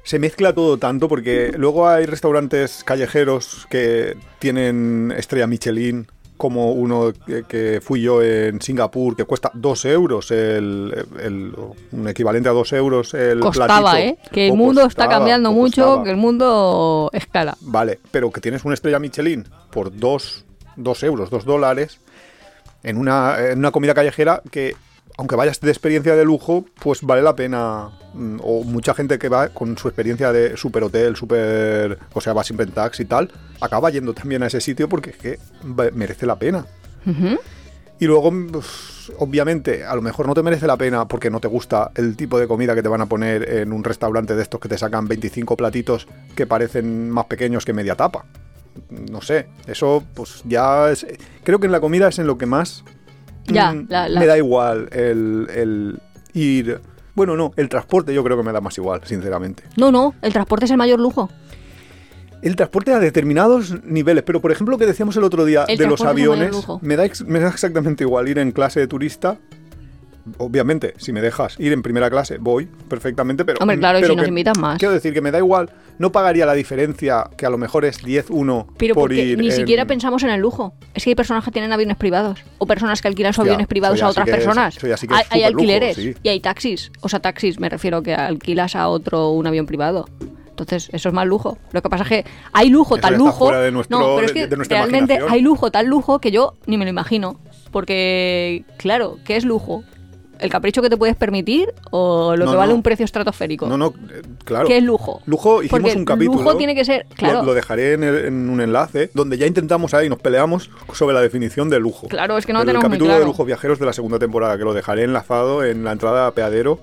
se mezcla todo tanto porque luego hay restaurantes callejeros que tienen estrella Michelin, como uno que, que fui yo en Singapur, que cuesta dos euros, el, el- un equivalente a dos euros el Costaba, platito. ¿eh? Que el O mundo está cambiando mucho, costaba. que el mundo escala. Vale, pero que tienes una estrella Michelin por dos, dos euros, dos dólares, en una, en una comida callejera que, aunque vayas de experiencia de lujo, pues vale la pena. mm, O mucha gente que va con su experiencia de super hotel, super. O sea, va siempre en taxi y tal, acaba yendo también a ese sitio porque es que merece la pena. Y luego, pues, obviamente, a lo mejor no te merece la pena porque no te gusta el tipo de comida que te van a poner en un restaurante de estos que te sacan 25 platitos que parecen más pequeños que media tapa. No sé, eso pues ya es... Creo que en la comida es en lo que más... Ya, mm, la- la- Me da igual el, el ir... Bueno, no, el transporte yo creo que me da más igual, sinceramente. No, no, el transporte es el mayor lujo. El transporte a determinados niveles, pero por ejemplo lo que decíamos el otro día El de los aviones, me da, ex- me da exactamente igual ir en clase de turista obviamente, si me dejas ir en primera clase, voy perfectamente, pero... Hombre, claro, y pero si nos que- invitan más. Quiero decir que me da igual, no pagaría la diferencia, que a lo mejor es 10-1 Pero por porque ir ni en- siquiera pensamos en el lujo. Es que hay personas que tienen aviones privados. O personas que alquilan sus aviones privados a otras es- personas. que hay, alquileres sí. y hay taxis. O sea, taxis, me refiero que alquilas a otro un avión privado. Entonces, eso es más lujo. Lo que pasa es que hay lujo, Eso tal lujo. de nuestro- no, pero es que de realmente hay lujo, tal lujo que yo ni me lo imagino. Porque, claro, ¿qué es lujo? ¿El capricho que te puedes permitir o lo No, que vale no. un precio estratosférico? No, no, eh, claro. ¿Qué es lujo? Lujo, hicimos Porque un capítulo. lujo tiene que ser- lo- claro. Lo, dejaré en, el- en un enlace donde ya intentamos ahí, nos peleamos sobre la definición de lujo. Claro, es que no lo Pero tenemos El muy capítulo claro. de lujo viajeros de la segunda temporada, que lo dejaré enlazado en la entrada a Peadero.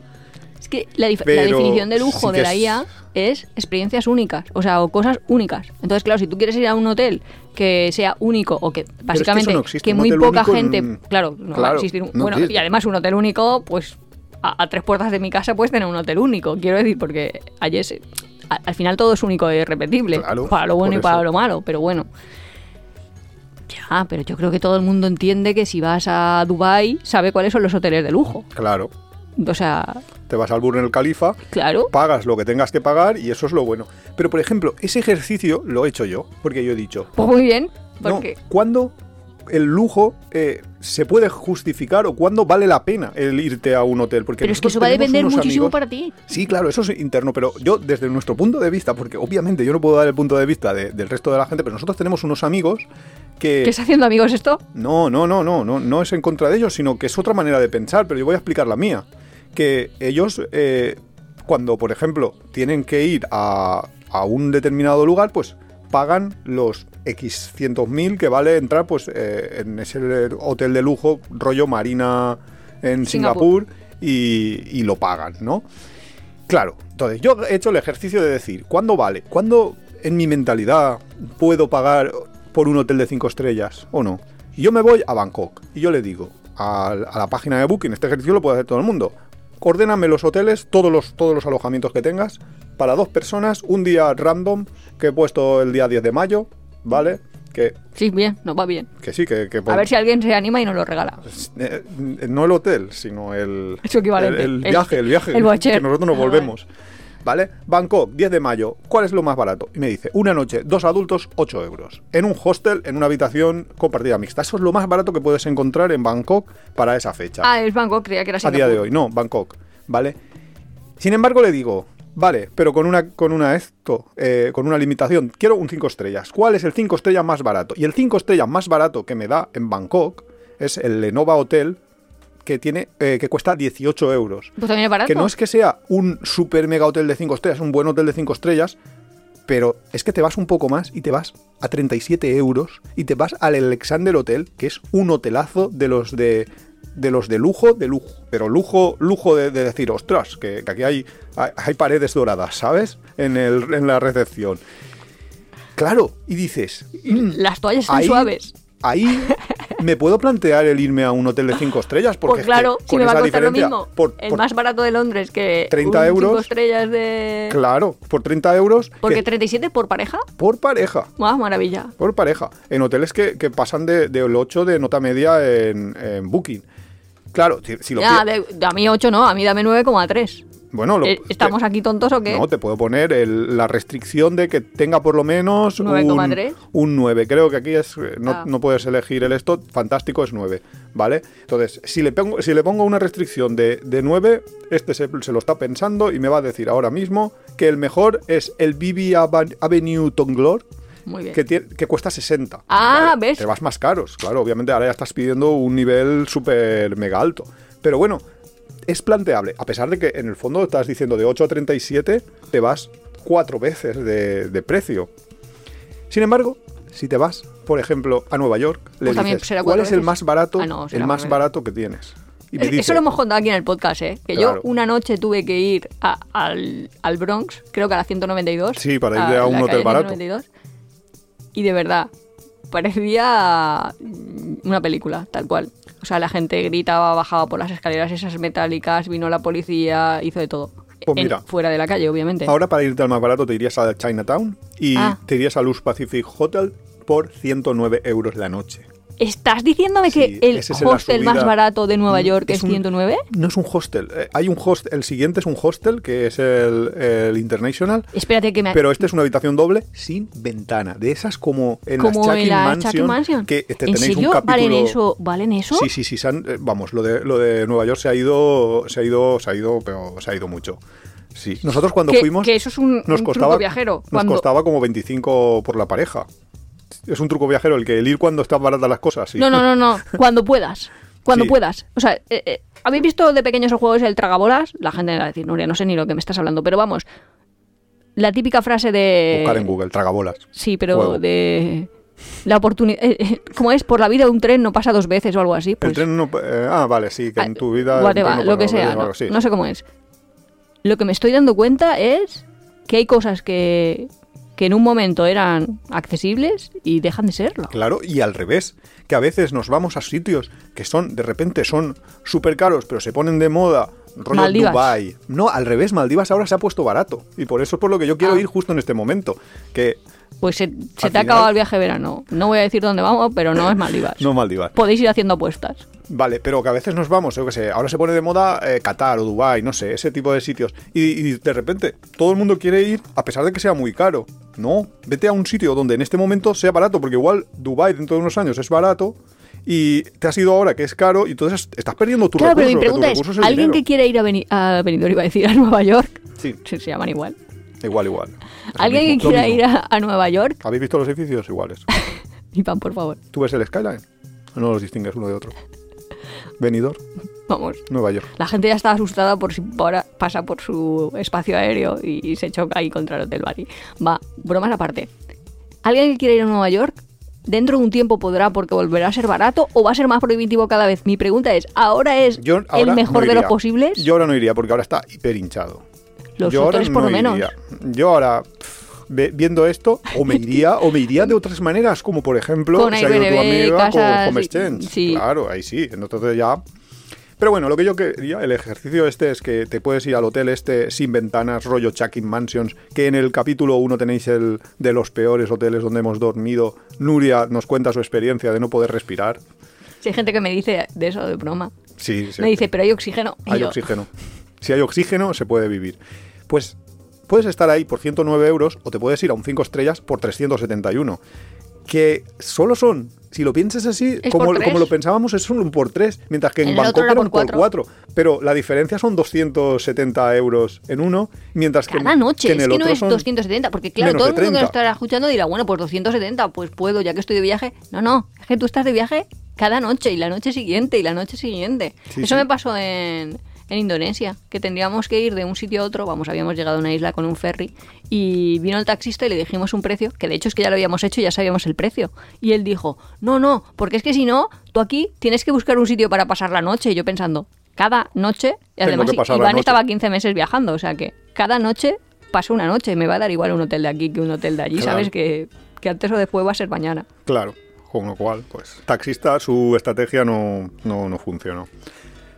Es que la, definición de lujo sí que de la IA es experiencias únicas, o sea, o cosas únicas. Entonces, claro, si tú quieres ir a un hotel que sea único o que básicamente no que muy poca gente, en- claro, no va a existir un- no bueno, existe. y además un hotel único, pues a, a tres puertas de mi casa puedes tener un hotel único, quiero decir, porque ayer se- a- al final todo es único e irrepetible, Claro, para lo bueno y para eso. lo malo, pero bueno. Ya, pero yo creo que todo el mundo entiende que si vas a Dubai sabe cuáles son los hoteles de lujo. Claro. O sea, Te vas al Burj el Khalifa, claro. pagas lo que tengas que pagar y eso es lo bueno. Pero, por ejemplo, ese ejercicio lo he hecho yo, porque yo he dicho, Pues muy bien, no, porque ¿cuándo el lujo eh, se puede justificar o cuándo vale la pena el irte a un hotel? Porque pero es que eso va a depender muchísimo amigos- para ti. Sí, claro, eso es interno, pero yo desde nuestro punto de vista, porque obviamente yo no puedo dar el punto de vista de- del resto de la gente, pero nosotros tenemos unos amigos que... ¿Qué está haciendo, amigos, esto? No, no, no, no, no, no es en contra de ellos, sino que es otra manera de pensar, pero yo voy a explicar la mía. Que ellos, eh, cuando, por ejemplo, tienen que ir a, a un determinado lugar, pues pagan los X cientos mil que vale entrar pues eh, en ese hotel de lujo, rollo Marina en Singapur. Singapur, y, y lo pagan, ¿no? Claro, entonces yo he hecho el ejercicio de decir, ¿cuándo vale? ¿Cuándo en mi mentalidad puedo pagar por un hotel de cinco estrellas o no? Y yo me voy a Bangkok y yo le digo a, a la página de Booking, este ejercicio lo puede hacer todo el mundo, ordéname los hoteles, todos los, todos los alojamientos que tengas, para dos personas, un día random, que he puesto el día 10 de mayo, ¿vale? Que, Sí, bien, nos va bien. que sí, que... que A ver si alguien se anima y nos lo regala. eh, no el hotel, sino el, Su equivalente. el, viaje, el viaje, el que nosotros nos Ah, volvemos. ¿Vale? Bangkok, 10 de mayo. ¿Cuál es lo más barato? Y me dice, una noche, dos adultos, 8 euros. En un hostel, en una habitación compartida mixta. Eso es lo más barato que puedes encontrar en Bangkok para esa fecha. Ah, es Bangkok, creía que era a Singapur. día de hoy, no, Bangkok. ¿Vale? Sin embargo, le digo, vale, pero con una, con una esto, eh, con una limitación. Quiero un 5 estrellas. ¿Cuál es el 5 estrellas más barato? Y el 5 estrellas más barato que me da en Bangkok es el Lenovo Hotel que tiene eh, que cuesta 18 euros. Pues también es barato. Que no es que sea un super mega hotel de 5 estrellas, un buen hotel de 5 estrellas, pero es que te vas un poco más y te vas a 37 euros y te vas al Alexander Hotel, que es un hotelazo de los de de los de lujo, de lujo, pero lujo, lujo de, de decir, ostras, que, que aquí hay, hay, hay paredes doradas, ¿sabes? En, el, en la recepción. Claro, y dices, Las toallas están ahí- suaves. ahí me puedo plantear el irme a un hotel de 5 estrellas, porque Pues es que claro, si me va a costar lo mismo. por- el por- más barato de Londres que 30 un euros. cinco estrellas de... Claro, por 30 euros. Porque que- 37 por pareja. por pareja. ¡Ah, maravilla! Por pareja. En hoteles que, que pasan de, del 8 de nota media en, en Booking. Claro, si, si lo Ya, de- a mí 8 no, a mí dame 9,3. Bueno, lo- Eh, ¿Estamos te- aquí tontos o qué? No, te puedo poner el- la restricción de que tenga por lo menos un, 9,3. un 9. Creo que aquí es eh, no, Ah. no puedes elegir el esto, fantástico es 9, ¿vale? Entonces, si le pongo, si le pongo una restricción de, de 9, este se, se lo está pensando y me va a decir ahora mismo que el mejor es el Ava- Avenue Tonglor, Muy bien. que cuesta 60. Ah, ¿ves? Te vas más caros, claro. Obviamente ahora ya estás pidiendo un nivel súper mega alto. Pero bueno, es planteable. A pesar de que en el fondo estás diciendo de 8 a 37, te vas cuatro veces de, de precio. Sin embargo, si te vas, por ejemplo, a Nueva York, le Pues dices, ¿cuál es el más barato, Ah, no, el más barato que tienes? Y me Eh, dice, Eso lo hemos contado aquí en el podcast, ¿eh? Que Claro. yo una noche tuve que ir a- al, al Bronx, creo que a la 192. Sí, para ir a un hotel barato. 192, y de verdad, parecía mm, una película, tal cual. O sea, la gente gritaba, bajaba por las escaleras esas metálicas, vino la policía, hizo de todo. Pues En- mira. fuera de la calle, obviamente. Ahora para irte al más barato te irías a Chinatown y Ah. te irías al Luz Pacific Hotel por 109 euros la noche. ¿Estás diciéndome Sí, que el hostel más barato de Nueva Mm, York es, es un- 109? No es un hostel. eh, hay un hostel. El siguiente es un hostel, que es el, el International. Espérate que me... Pero este es una habitación doble sin ventana. De esas como en como las la Mansion, Chucky Mansion. Que te ¿En tenéis serio un capítulo... valen eso? ¿Valen eso? Sí, sí, sí. han- eh, vamos, lo de, lo de Nueva York se ha ido, se ha ido, se ha ido, pero se ha ido mucho. Sí. Nosotros cuando que, fuimos que eso es un, nos un costaba, truco viajero. nos Cuando... costaba como 25 por la pareja. Es un truco viajero el que el ir cuando están baratas las cosas. Sí. No, no, no, no. Cuando puedas. Cuando Sí. puedas. O sea, eh, eh, ¿habéis visto de pequeños el juego es el tragabolas? La gente va a decir, Nuria, no sé ni lo que me estás hablando. Pero vamos, la típica frase de... Buscar en Google, tragabolas. Sí, pero Juego. de... La oportunidad... ¿Cómo es? Por la vida de un tren no pasa dos veces o algo así. Pues, el tren no... eh, ah, vale, sí, que en tu vida... no lo que sea. veces o No, algo así. no sé cómo es. Lo que me estoy dando cuenta es que hay cosas que, que en un momento eran accesibles y dejan de serlo. Claro, y al revés, que a veces nos vamos a sitios que son, de repente son súper caros, pero se ponen de moda, rollo Maldivas. Dubai. No, al revés, Maldivas ahora se ha puesto barato. Y por eso es por lo que yo quiero Ah. ir justo en este momento. Que Pues se, te ha acabado el viaje de verano. No voy a decir dónde vamos, pero no es Maldivas. no Maldivas. Podéis ir haciendo apuestas. Vale, pero que a veces nos vamos, yo qué sé, ahora se pone de moda eh, Qatar o Dubai, no sé, ese tipo de sitios. Y, y de repente todo el mundo quiere ir a pesar de que sea muy caro. No, vete a un sitio donde en este momento sea barato, porque igual Dubai dentro de unos años es barato y te has ido ahora que es caro y entonces estás perdiendo tu Claro, pero mi que pregunta es, ¿alguien que quiere ir a, Beni- a Benidorm, iba a decir, a Nueva York? Sí, se llaman igual. igual, igual. Es ¿Alguien que mismo, quiera ir a, a Nueva York? ¿Habéis visto los edificios iguales? Iván, por favor. ¿Tú ves el skyline? ¿O no los distingues uno de otro? Venidor, Vamos. Nueva York. La gente ya está asustada por si ahora pasa por su espacio aéreo y, y se choca ahí contra el Hotel Bari. Va, bromas aparte. ¿Alguien que quiera ir a Nueva York? ¿Dentro de un tiempo podrá porque volverá a ser barato o va a ser más prohibitivo cada vez? Mi pregunta es, ¿ahora es Yo ahora el mejor no de los posibles? Yo ahora no iría porque ahora está hiper hinchado. Los yo por lo no menos. Yo ahora, pff, viendo esto, o me iría, o me iría de otras maneras, como por ejemplo, Con se ha ido tu amiga casas, con Home sí, Exchange. sí. Claro, ahí sí. Entonces ya. Pero bueno, lo que yo quería, el ejercicio este es que te puedes ir al hotel este sin ventanas, rollo Chucking Mansions, que en el capítulo 1 tenéis el de los peores hoteles donde hemos dormido. Nuria nos cuenta su experiencia de no poder respirar. Si hay gente que me dice de eso, de broma. Sí, sí. Me dice, pero hay oxígeno. Y Hay yo, oxígeno. Si hay oxígeno, se puede vivir. Pues puedes estar ahí por 109 euros o te puedes ir a un 5 estrellas por 371. Que solo son, si lo piensas así, Es como, como lo pensábamos, es solo un por 3, mientras que en, En Bangkok era eran por por 4. Pero la diferencia son 270 euros en uno, mientras que, Cada noche, que en es el que no otro es son 270, porque claro, todo el mundo que 30. nos estará escuchando dirá, bueno, pues 270, pues puedo, ya que estoy de viaje. No, no, es que tú estás de viaje cada noche y la noche siguiente y la noche siguiente. Sí, Eso sí. me pasó en, en Indonesia, que tendríamos que ir de un sitio a otro, vamos, habíamos llegado a una isla con un ferry y vino el taxista y le dijimos un precio, que de hecho es que ya lo habíamos hecho y ya sabíamos el precio. Y él dijo, no, no, porque es que si no, tú aquí tienes que buscar un sitio para pasar la noche. Y yo pensando, cada noche, y además Iván estaba 15 meses viajando, o sea que cada noche paso una noche, me va a dar igual un hotel de aquí que un hotel de allí, Claro. sabes que, que antes o después va a ser mañana. Claro, con lo cual, pues, taxista, su estrategia no, no, no funcionó.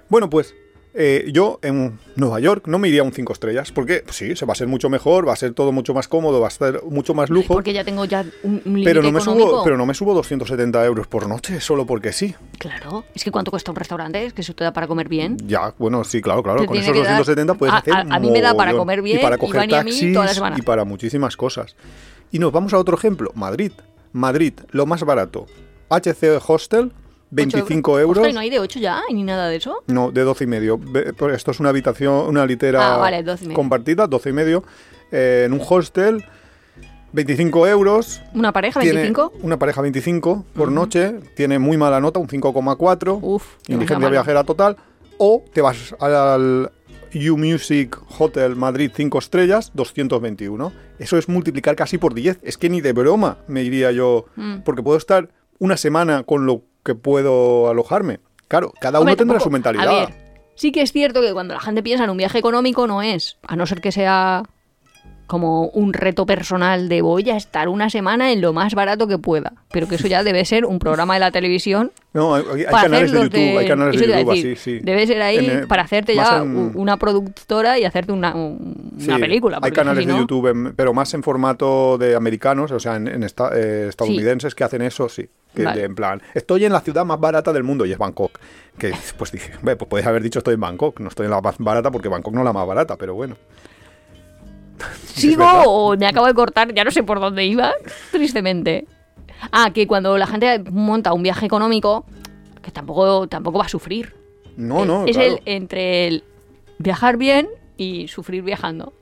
Bueno, pues, eh, yo en Nueva York no me iría a un 5 estrellas, porque pues sí, se va a ser mucho mejor, va a ser todo mucho más cómodo, va a ser mucho más lujo. Porque ya tengo ya un, un Pero no, me económico. subo, pero no me subo 270 euros por noche solo porque sí. Claro, es que ¿cuánto cuesta un restaurante? Es que eso te da para comer bien. Ya, bueno, sí, claro, claro. Te Con esos que dar- 270 puedes a- hacer a- a mí me da para comer bien, y para coger Iván y a mí taxis toda la semana. y para muchísimas cosas. Y nos vamos a otro ejemplo, Madrid. Madrid, lo más barato. HC Hostel, 25 Ocho euros. Ostras, ¿y no hay de 8 ya? ¿Y ni nada de eso? No, de 12 y medio. Pues Esto es una habitación, una litera Ah, vale, 12 y medio. compartida, 12 y medio. eh, en un hostel, 25 euros. ¿Una pareja, Tiene 25? una pareja 25 por noche. Tiene muy mala nota, un 5,4. Uf, Indigencia viajera total. O te vas al U Music Hotel Madrid 5 estrellas, 221. Eso es multiplicar casi por 10. Es que ni de broma me iría yo. Mm. Porque puedo estar una semana con lo que puedo alojarme. Claro, cada uno Hombre, tendrá tampoco- su mentalidad. A ver, sí que es cierto que cuando la gente piensa en un viaje económico no es, a no ser que sea como un reto personal de voy a estar una semana en lo más barato que pueda. Pero que eso ya debe ser un programa de la televisión No, hay, canales de YouTube, hay canales de YouTube decir, así, sí. Debe ser ahí En, eh, para hacerte ya en- una productora y hacerte una, un- una Sí, película. Hay canales si de YouTube, pero más en formato de americanos, o sea, en, en esta- eh, estadounidenses que hacen eso, sí. Que Vale. de- en plan, estoy en la ciudad más barata del mundo y es Bangkok. Que pues dije, "Ve, pues podéis haber dicho estoy en Bangkok, no estoy en la más barata porque Bangkok no es la más barata, pero bueno. ¿Sigo o me acabo de cortar? Ya no sé por dónde iba, tristemente. Ah, que cuando la gente monta un viaje económico, que tampoco, tampoco va a sufrir. No, Eh, no, Es claro. el entre el viajar bien y sufrir viajando.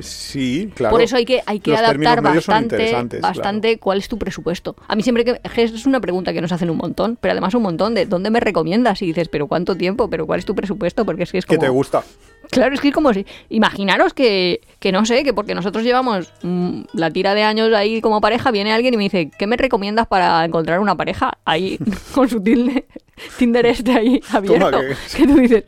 Sí, claro. Por eso hay que, hay que Los adaptar bastante, claro. bastante cuál es tu presupuesto. A mí siempre que es que una pregunta que nos hacen un montón, pero además un montón de ¿dónde me recomiendas? Y dices, pero ¿cuánto tiempo? ¿Pero cuál es tu presupuesto? Porque es que es Que como... te gusta. Claro, es que es como si. Imaginaros que, que no sé, que porque nosotros llevamos mm, la tira de años ahí como pareja, viene alguien y me dice, ¿qué me recomiendas para encontrar una pareja? Ahí, con su Tinder, Tinder este ahí abierto. que- que tú dices,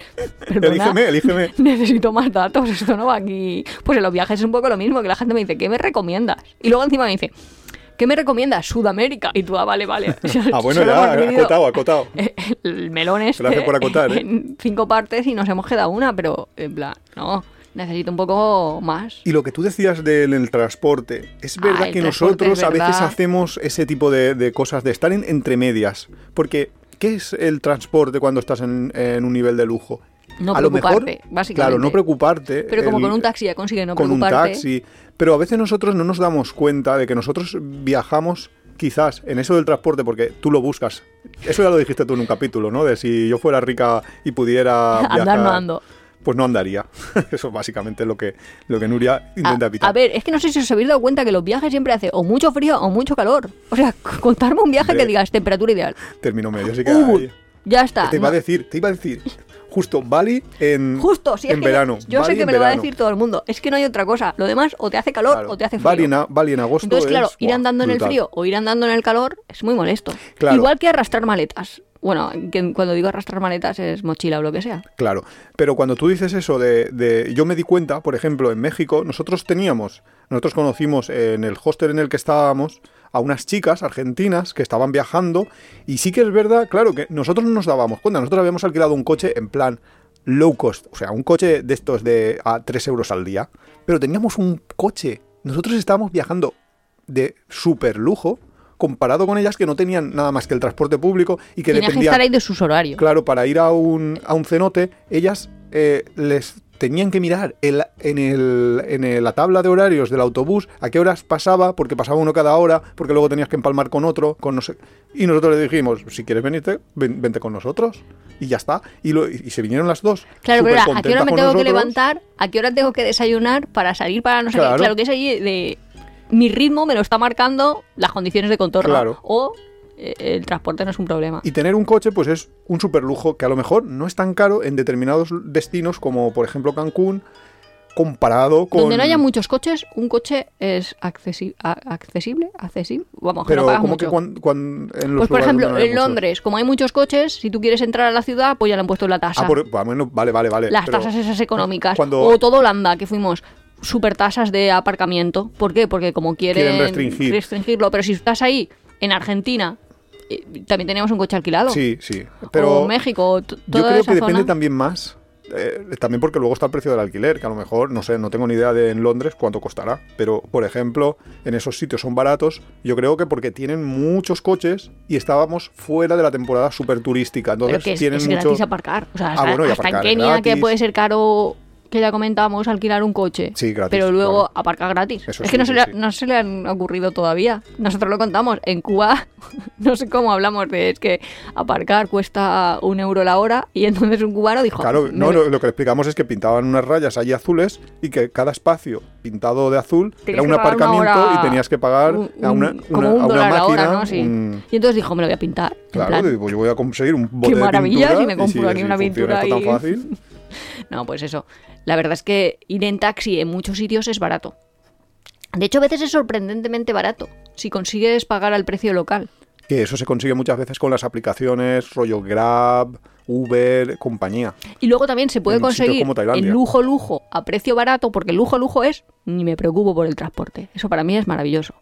"Perdona, Elígeme, elígeme. Necesito más datos, esto no va aquí. Pues en los viajes es un poco lo mismo, que la gente me dice, ¿qué me recomiendas? Y luego encima me dice, ¿qué me recomiendas? Sudamérica. Y tú, ah, vale, vale. Ah, bueno, ya, acotado, acotado. El melón este Gracias por acotar, ¿eh? en cinco partes y nos hemos quedado una, pero en plan, no, necesito un poco más. Y lo que tú decías del el transporte, es Ah, verdad que nosotros es a veces hacemos ese tipo de, de cosas, de estar en, entre medias. Porque, ¿qué es el transporte cuando estás en, en un nivel de lujo? No a lo mejor, preocuparte, básicamente. Claro, no preocuparte. Pero como el- con un taxi ya consigue no con un preocuparte. taxi. Pero a veces nosotros no nos damos cuenta de que nosotros viajamos quizás en eso del transporte porque tú lo buscas. Eso ya lo dijiste tú en un capítulo, ¿no? De si yo fuera rica y pudiera Andar no ando. Pues no andaría. Eso básicamente es lo que, lo que Nuria intenta A, evitar. a ver, es que no sé si os habéis dado cuenta que los viajes siempre hace o mucho frío o mucho calor. O sea, contarme un viaje que digas temperatura ideal. Término medio, así que Uh, ya está. te iba a decir, te iba a decir. Justo, Bali en, Justo, sí, en verano. yo sé que me lo va a decir todo el mundo. Es que no hay otra cosa. Lo demás o te hace calor Claro. o te hace frío. Bali en, Bali en agosto Entonces, claro, es, ir andando en el frío o ir andando en el calor es muy molesto. Claro. Igual que arrastrar maletas. Bueno, que cuando digo arrastrar maletas es mochila o lo que sea. Claro, pero cuando tú dices eso de, de- Yo me di cuenta, por ejemplo, en México, nosotros teníamos, nosotros conocimos en el hostel en el que estábamos a unas chicas argentinas que estaban viajando y sí que es verdad, claro, que nosotros no nos dábamos cuenta, nosotros habíamos alquilado un coche en plan low cost, o sea, un coche de estos de a 3 euros al día, pero teníamos un coche, nosotros estábamos viajando de súper lujo comparado con ellas que no tenían nada más que el transporte público y que que dependían estar ahí de sus horarios. Claro, para ir a un, a un cenote, ellas eh, les tenían que mirar el- en, el, en el- la tabla de horarios del autobús a qué horas pasaba, porque pasaba uno cada hora, porque luego tenías que empalmar con otro, con no sé. Y nosotros le dijimos, si quieres venirte, ven- vente con nosotros. Y ya está. Y, lo- y se vinieron las dos. Claro, pero ¿a qué hora me tengo que levantar? ¿A qué hora tengo que desayunar para salir para no sé qué? Claro. Claro que es ahí de... Mi ritmo me lo está marcando las condiciones de contorno. Claro. O el transporte no es un problema. Y tener un coche, pues es un super lujo que a lo mejor no es tan caro en determinados destinos, como por ejemplo Cancún, comparado con. Donde no haya muchos coches, un coche es accesi- accesible, accesible. Vamos, que Pero no pagas como mucho. que cuan- cuan- en los Pues por ejemplo, no en muchos. Londres, como hay muchos coches, si tú quieres entrar a la ciudad, pues ya le han puesto la tasa. Ah, por- ah, bueno, vale, vale, vale. las pero- tasas esas económicas. cuando- O todo Holanda, que fuimos super tasas de aparcamiento. ¿Por qué? Porque como quieren, Quieren restringir. restringirlo. Pero si estás ahí, en Argentina, eh, también teníamos un coche alquilado. Sí, sí. Pero o México, yo creo esa que depende también más. eh, también porque luego está el precio del alquiler, que a lo mejor, no sé, no tengo ni idea de en Londres cuánto costará. Pero, por ejemplo, en esos sitios son baratos. Yo creo que porque tienen muchos coches y estábamos fuera de la temporada súper turística. Entonces Pero que es, tienen es gratis aparcar. O sea, Ah, hasta, bueno, hasta en aparcar es Kenia, que puede ser caro, que ya comentamos, alquilar un coche. Sí, gratis, Pero luego claro. aparcar gratis. Eso es sí, que no, sí, se le, sí. no se le han ocurrido todavía. Nosotros lo contamos. En Cuba, no sé cómo hablamos de es que aparcar cuesta un euro la hora. Y entonces un cubano dijo. Claro, "Me no, voy". lo, lo que le explicamos es que pintaban unas rayas allí azules y que cada espacio pintado de azul era un una aparcamiento hora- y tenías que pagar un- a una, a un una dólar la máquina. hora, ¿no? Y entonces dijo, me lo voy a pintar. Claro, digo, yo voy a conseguir un bote Qué de maravilla pintura si me compro aquí una pintura esto y- tan fácil. No, pues eso. La verdad es que ir en taxi en muchos sitios es barato. De hecho, a veces es sorprendentemente barato si consigues pagar al precio local. Que eso se consigue muchas veces con las aplicaciones rollo Grab, Uber, compañía. Y luego también se puede En conseguir el lujo lujo a precio barato, porque el lujo lujo es ni me preocupo por el transporte. Eso para mí es maravilloso.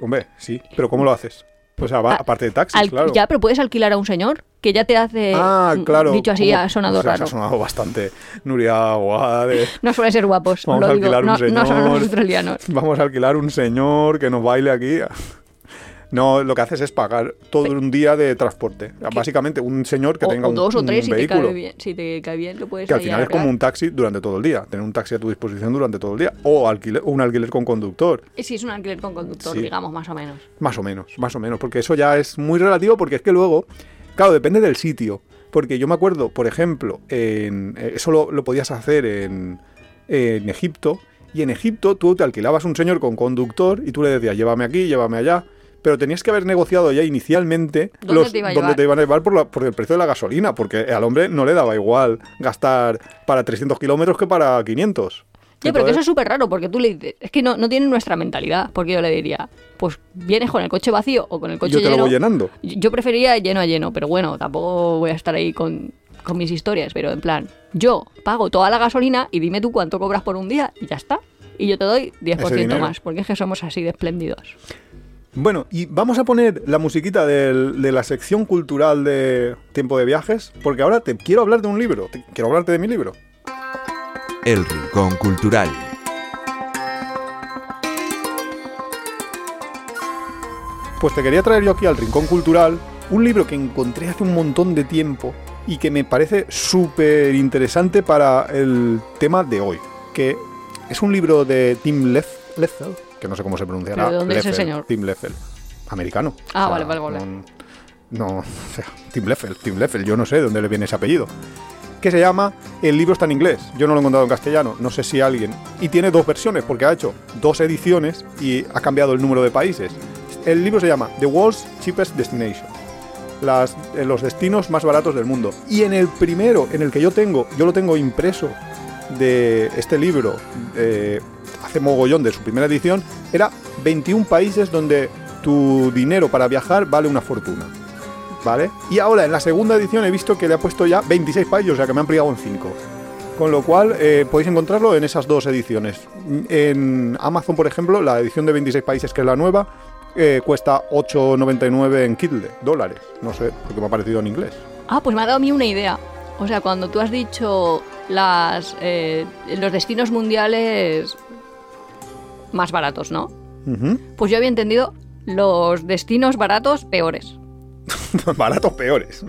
Hombre, sí, pero ¿cómo lo haces? Sea, va, Ah, aparte de taxis, Al- claro. Ya, pero puedes alquilar a un señor que ya te hace. ah, mm, claro. Dicho así, ha sonado sea, raro. Ha sonado bastante. Nuria Guade. No suele ser guapos, Vamos lo a digo. alquilar un No, no son los señor. australianos. Vamos a alquilar un señor que nos baile aquí. No, lo que haces es pagar todo un día de transporte. Básicamente, un señor que O, tenga o un, dos o un tres si te, cae bien, si te cae bien, lo puedes Que al final es como un taxi durante todo el día. Tener un taxi a tu disposición durante todo el día. O alquiler, un alquiler con conductor. Sí, es un alquiler con conductor, Sí. digamos, más o menos. Más o menos, más o menos. Porque eso ya es muy relativo porque es que luego, claro, depende del sitio. Porque yo me acuerdo, por ejemplo, en, eh, eso lo, lo podías hacer en, en Egipto. Y en Egipto tú te alquilabas un señor con conductor y tú le decías, llévame aquí, llévame allá. Pero tenías que haber negociado ya inicialmente ¿Dónde te iba a te iban a llevar por, la- por el precio de la gasolina. Porque al hombre no le daba igual gastar para 300 kilómetros que para 500. Ya, pero que eso es súper raro, porque tú le dices, es que no, no tienen nuestra mentalidad, porque yo le diría, pues vienes con el coche vacío o con el coche yo te lleno. lo voy llenando. Yo yo preferiría lleno a lleno, pero bueno, tampoco voy a estar ahí con, con mis historias, pero en plan, yo pago toda la gasolina y dime tú cuánto cobras por un día y ya está. Y yo te doy 10% dinero. más, porque es que somos así de espléndidos. Bueno, y vamos a poner la musiquita del- de la sección cultural de Tiempo de Viajes, porque ahora te quiero hablar de un libro, te- quiero hablarte de mi libro. El Rincón Cultural. Pues te quería traer yo aquí al Rincón Cultural un libro que encontré hace un montón de tiempo y que me parece súper interesante para el tema de hoy, que es un libro de Tim Lef- Leffel, que no sé cómo se pronunciará. ¿Pero de dónde es el señor? Tim Leffel, americano. Ah, vale, vale, vale. No, no, o sea, Tim Leffel, Tim Leffel, yo no sé de dónde le viene ese apellido. Que se llama El libro está en inglés. Yo no lo he encontrado en castellano. No sé si alguien. Y tiene dos versiones, porque ha hecho dos ediciones y ha cambiado el número de países. El libro se llama The World's Cheapest Destination. Las, eh, los destinos más baratos del mundo. Y en el primero, en el que yo tengo, yo lo tengo impreso de este libro, eh, hace mogollón de su primera edición, era 21 países donde tu dinero para viajar vale una fortuna. ¿Vale? Y ahora en la segunda edición he visto que le ha puesto ya 26 países, o sea que me han ampliado en 5. Con lo cual eh, podéis encontrarlo en esas dos ediciones. En Amazon, por ejemplo, la edición de 26 países, que es la nueva, eh, cuesta 8,99 en Kindle, dólares. No sé, porque me ha parecido en inglés. Ah, pues me ha dado a mí una idea. O sea, cuando tú has dicho las, eh, los destinos mundiales más baratos, ¿no? Pues yo había entendido los destinos baratos peores. Baratos peores.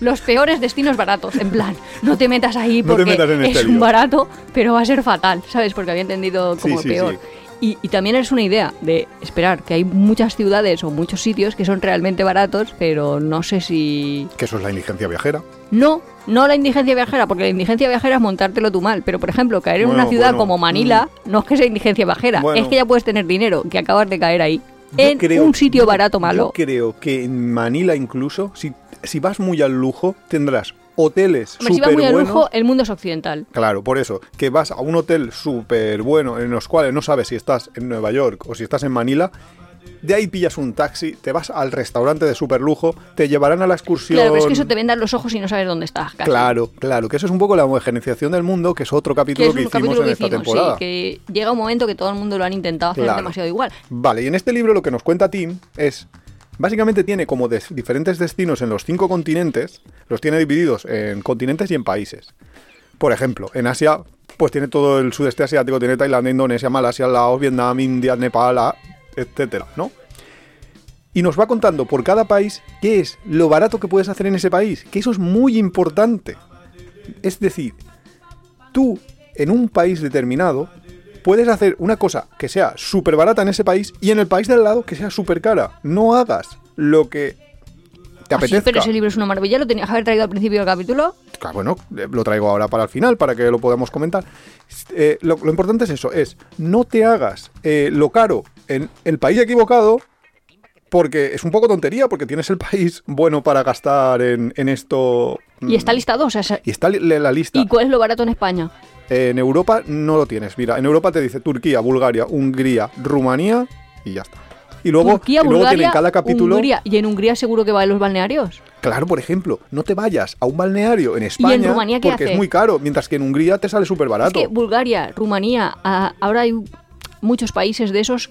Los peores destinos baratos, en plan, no te metas ahí No porque metas este es un barato, pero va a ser fatal, ¿sabes? Porque había entendido como Sí, sí, peor. sí. Y, y también es una idea de esperar que hay muchas ciudades o muchos sitios que son realmente baratos, pero no sé si... que eso es la indigencia viajera. No, no la indigencia viajera, porque la indigencia viajera es montártelo tú mal, pero por ejemplo, caer en Bueno, una ciudad bueno, como Manila no es que sea indigencia viajera, Bueno. es que ya puedes tener dinero, que acabas de caer ahí, Yo en creo- un sitio barato malo. Yo creo que en Manila incluso, si, si vas muy al lujo, tendrás hoteles Hombre, si vas súper muy buenos. lujo, el mundo es occidental. Claro, por eso, que vas a un hotel súper bueno en los cuales no sabes si estás en Nueva York o si estás en Manila, de ahí pillas un taxi, te vas al restaurante de súper lujo, te llevarán a la excursión. Claro, pero es que eso te vendan los ojos y no sabes dónde estás. casi. Claro, claro, que eso es un poco la homogeneización del mundo, que es otro Que capítulo que, un hicimos capítulo en que esta hicimos, temporada. sí, que llega un momento que todo el mundo lo han intentado hacer Claro. demasiado igual. Vale, y en este libro lo que nos cuenta Tim es. Básicamente tiene como diferentes destinos en los cinco continentes, los tiene divididos en continentes y en países. Por ejemplo, en Asia, pues tiene todo el sudeste asiático, tiene Tailandia, Indonesia, Malasia, Laos, Vietnam, India, Nepal, etcétera, ¿no? Y nos va contando por cada país qué es lo barato que puedes hacer en ese país, que eso es muy importante. Es decir, tú en un país determinado puedes hacer una cosa que sea súper barata en ese país y en el país de al lado que sea súper cara. No hagas lo que te Ah, sí, apetezca. pero ese libro es una maravilla, lo tenías que haber traído al principio del capítulo. Claro, Bueno, eh, lo traigo ahora para el final, para que lo podamos comentar. Eh, lo, lo importante es eso, es no te hagas eh, lo caro en el país equivocado, porque es un poco tontería, porque tienes el país bueno para gastar en, en esto. Y está listado, o sea, Y está la lista. ¿y cuál es lo barato en España? En Europa no lo tienes. Mira, en Europa te dice Turquía, Bulgaria, Hungría, Rumanía y ya está. Y luego, Turquía, y luego Bulgaria, tienen cada capítulo. Hungría. Y en Hungría seguro que va a los balnearios. Claro, por ejemplo, no te vayas a un balneario en España Rumanía qué porque hace? es muy caro, mientras que en Hungría te sale súper barato. Es que Bulgaria, Rumanía, ah, ahora hay muchos países de esos.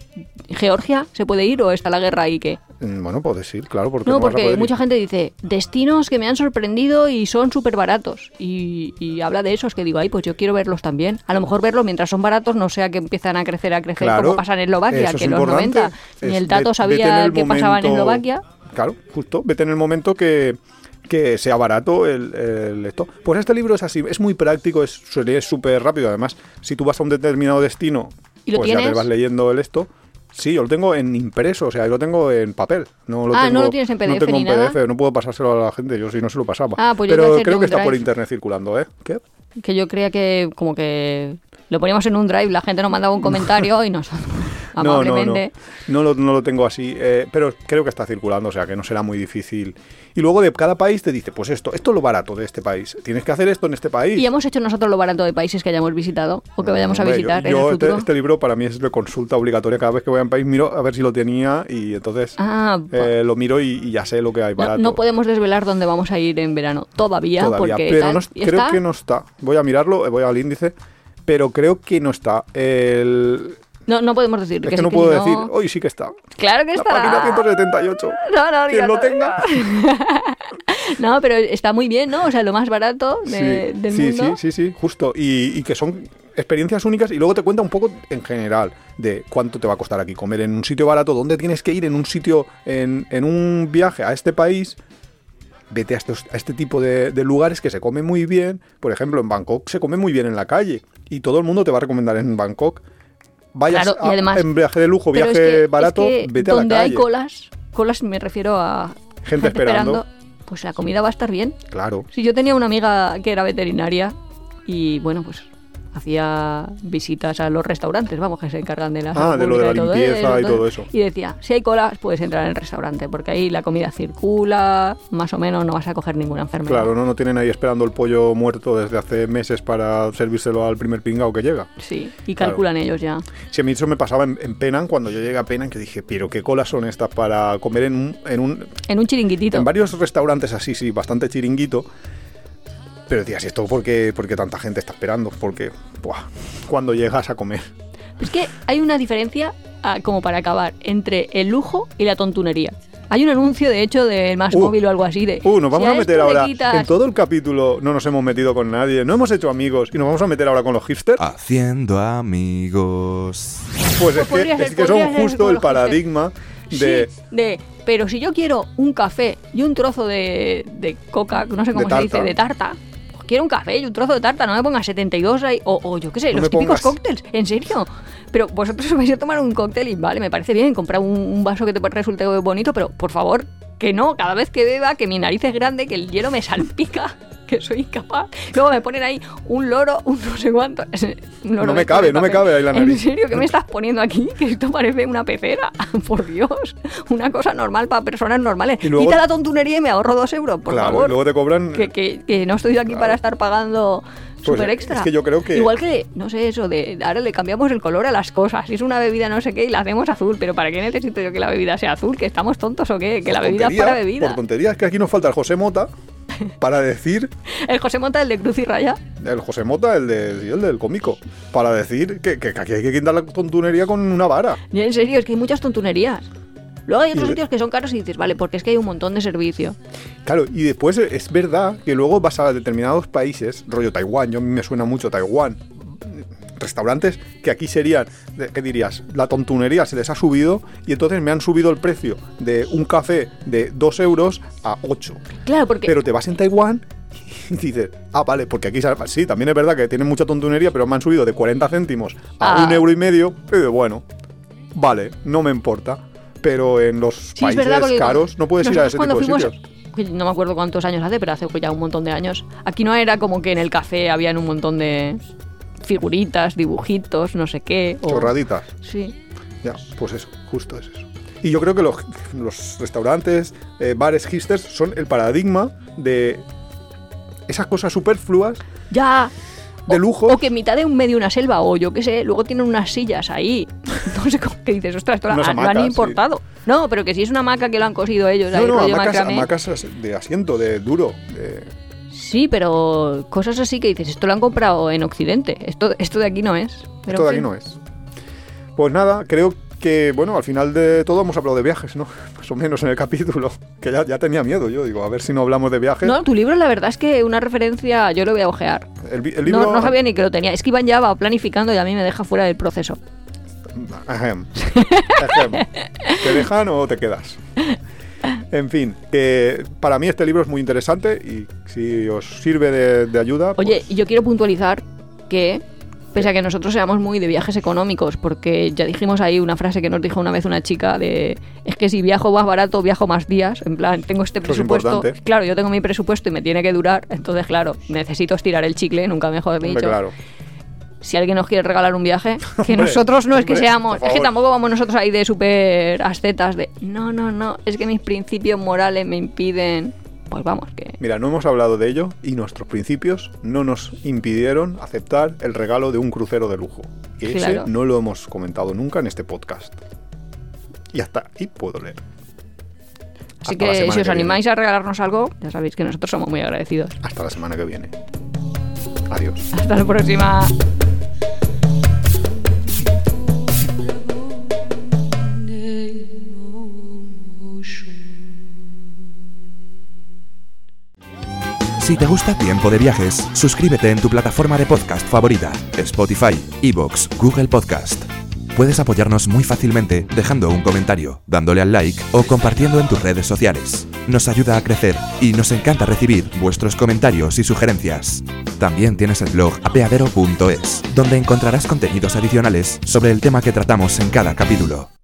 ¿Georgia se puede ir o está la guerra ahí que? Mm, Bueno, puedes ir, claro, porque No, a porque poder ir. mucha gente dice, destinos que me han sorprendido y son súper baratos. Y, y habla de esos que digo, ay, pues yo quiero verlos también. A lo mejor verlos mientras son baratos, no sea que empiezan a crecer, a crecer, Claro, como pasa en Eslovaquia, que en los importante. 90 ni el en sabía el qué pasaba en momento- Eslovaquia. Claro, justo. Vete en el momento que, que sea barato el, el esto. Pues este libro es así, es muy práctico, es es súper rápido. Además, si tú vas a un determinado destino, ¿Y lo pues ya te tienes? vas leyendo el esto. Sí, yo lo tengo en impreso, o sea, yo lo tengo en papel. No lo Ah, tengo, ¿no lo tienes en No PDF tengo ni en nada? PDF, no puedo pasárselo a la gente, yo si no se lo pasaba. Ah, pues Pero creo que está por internet circulando, ¿eh? ¿Qué? Que yo creía que como que lo poníamos en un drive, la gente nos mandaba un comentario y nosotros No, no, no. amablemente... No lo, no lo tengo así, eh, pero creo que está circulando, o sea que no será muy difícil. Y luego de cada país te dice, pues esto, esto es lo barato de este país. Tienes que hacer esto en este país. Y hemos hecho nosotros lo barato de países que hayamos visitado o que vayamos a visitar yo, en yo el este, futuro. este libro para mí es de consulta obligatoria. Cada vez que voy a un país miro a ver si lo tenía y entonces Ah, eh, lo miro y, y ya sé lo que hay barato. no podemos desvelar dónde vamos a ir en verano todavía, todavía, porque pero creo está- que no está. Voy a mirarlo, eh, voy al índice, pero creo que no está. El, no, no podemos decir es que, no que puedo decir, hoy sí que está. Claro que La página está. 178. No, no, Quien lo tenga. No, pero está muy bien, ¿no? O sea, lo más barato de- sí, del sí, mundo. sí, sí, sí, justo. Y, y que son experiencias únicas y luego te cuenta un poco en general de cuánto te va a costar aquí comer en un sitio barato, dónde tienes que ir en un sitio, en, en un viaje a este país. Vete a, estos- a este tipo de, de lugares que se come muy bien. Por ejemplo, en Bangkok se come muy bien en la calle. Y todo el mundo te va a recomendar en Bangkok. Vayas Claro, y a- además- en viaje de lujo, viaje es que- es barato, que vete a la donde calle. hay colas, colas me refiero a Gente esperando. pues la comida va a estar bien. Claro. Sí, yo tenía una amiga que era veterinaria y bueno, pues hacía visitas a los restaurantes, vamos, que se encargan de la Ah, de lo de la limpieza y todo eso. Y decía, si hay colas, puedes entrar en el restaurante, porque ahí la comida circula, más o menos no vas a coger ninguna enfermedad. Claro, no, no tienen ahí esperando el pollo muerto desde hace meses para servírselo al primer pingao que llega. Sí, y Claro. calculan ellos ya. Si a mí eso me pasaba en, en Penang, cuando yo llegué a Penang, que dije, pero qué colas son estas para comer en un, en un... En un chiringuitito. En varios restaurantes así, sí, bastante chiringuito. Pero ¿y esto por qué, por qué tanta gente está esperando? Porque, buah, cuando llegas a comer. Es que hay una diferencia, ah, como para acabar, entre el lujo y la tontunería. Hay un anuncio, de hecho, de Más Uh, Móvil o algo así de... Uh, nos vamos si a meter ahora. quitas- En todo el capítulo no nos hemos metido con nadie, no hemos hecho amigos y nos vamos a meter ahora con los hipsters. Haciendo amigos. Pues es podría que, ser, es que son justo el paradigma de. Sí, de, pero si yo quiero un café y un trozo de, de coca, no sé cómo De se dice, de tarta, pues quiero un café y un trozo de tarta, no me pongas 72 ahí, o, o yo qué sé, No los típicos pongas- cócteles, en serio. Pero vosotros os vais a tomar un cóctel y vale, me parece bien, comprar un, un vaso que te resulte bonito, pero por favor, que no, cada vez que beba, que mi nariz es grande, que el hielo me salpica. Que soy incapaz. Luego me ponen ahí un loro, un no sé cuánto. un loro No me cabe, no me cabe ahí la ¿En nariz. serio? ¿Qué me estás poniendo aquí? Que esto parece una pecera. Por Dios. Una cosa normal para personas normales. Y luego- Quita la tontunería y me ahorro dos euros, por claro, y favor. luego te cobran. que, que- que no estoy aquí Claro. para estar pagando Pues, súper es extra. que yo creo que- Igual que, no sé, eso de ahora le cambiamos el color a las cosas. Si es una bebida no sé qué y la hacemos azul. Pero ¿para qué necesito yo que la bebida sea azul? ¿Que estamos tontos o qué? Que por la bebida fuera bebida. Por tonterías, que aquí nos falta el José Mota para decir. El José Monta, el de Cruz y Raya. El José Mota, el, de, el del cómico. Para decir que, que- que aquí hay que quitar la tontunería con una vara. Y en serio, es que hay muchas tontunerías. Luego hay otros sitios que son caros y dices, vale, porque es que hay un montón de servicio. Claro, y después es verdad que luego vas a determinados países, rollo Taiwán, yo a mí me suena mucho Taiwán, restaurantes que aquí serían, ¿qué dirías? La tontunería se les ha subido y entonces me han subido el precio de un café de 2 euros a 8. Claro, porque Pero te vas en Taiwán y dices, ah, vale, porque aquí sí, también es verdad que tienen mucha tontunería, pero me han subido de 40 céntimos a Ah. un euro y medio, de, bueno, vale, no me importa. Pero en los Sí, países verdad, caros no puedes ir a ese tipo de fuimos, sitios. no me acuerdo cuántos años hace, pero hace ya un montón de años. Aquí no era como que en el café habían un montón de figuritas, dibujitos, no sé qué. o- Chorraditas. Sí. Ya, pues eso, justo es eso. Y yo creo que los, los restaurantes, eh, bares, hipsters son el paradigma de esas cosas superfluas Ya. de lujo. O que en mitad de un medio una selva, o yo qué sé, luego tienen unas sillas ahí. No sé cómo que dices, ostras, esto lo han sí. importado. No, pero que si es una hamaca que lo han cosido ellos, ahí No, no, rollo hamacas, hamacas de asiento, de duro. de- Sí, pero cosas así que dices, esto lo han comprado en Occidente. Esto, esto de aquí no es. Pero Esto de aquí no es. Pues nada, creo que, bueno, al final de todo hemos hablado de viajes, ¿no? Más o menos en el capítulo. Que ya, ya tenía miedo yo, digo, a ver si no hablamos de viajes. No, tu libro la verdad es que una referencia yo lo voy a ojear. El, vi- el libro... No, no sabía ni que lo tenía. Es que Iván ya va planificando y a mí me deja fuera del proceso. Ahem. Ahem. ¿Te dejan o te quedas? En fin, que para mí este libro es muy interesante y si os sirve de, de ayuda... Oye, pues- y yo quiero puntualizar que, pese a que nosotros seamos muy de viajes económicos, porque ya dijimos ahí una frase que nos dijo una vez una chica de es que si viajo más barato, viajo más días. En plan, tengo este es presupuesto. Claro, yo tengo mi presupuesto y me tiene que durar. Entonces, claro, necesito estirar el chicle, nunca mejor dicho. claro. Si alguien nos quiere regalar un viaje, que nosotros no es que seamos, es que tampoco vamos nosotros ahí de súper ascetas de no, no, no, es que mis principios morales me impiden. Pues vamos, que Mira, no hemos hablado de ello y nuestros principios no nos impidieron aceptar el regalo de un crucero de lujo. Y ese no lo hemos comentado nunca en este podcast. Y hasta ahí puedo leer. Así Hasta que si os que animáis a regalarnos algo, ya sabéis que nosotros somos muy agradecidos. Hasta la semana que viene. Adiós. Hasta la próxima. Si te gusta Tiempo de Viajes, suscríbete en tu plataforma de podcast favorita, Spotify, Evox, Google Podcast. Puedes apoyarnos muy fácilmente dejando un comentario, dándole al like o compartiendo en tus redes sociales. Nos ayuda a crecer y nos encanta recibir vuestros comentarios y sugerencias. También tienes el blog apeadero.es, donde encontrarás contenidos adicionales sobre el tema que tratamos en cada capítulo.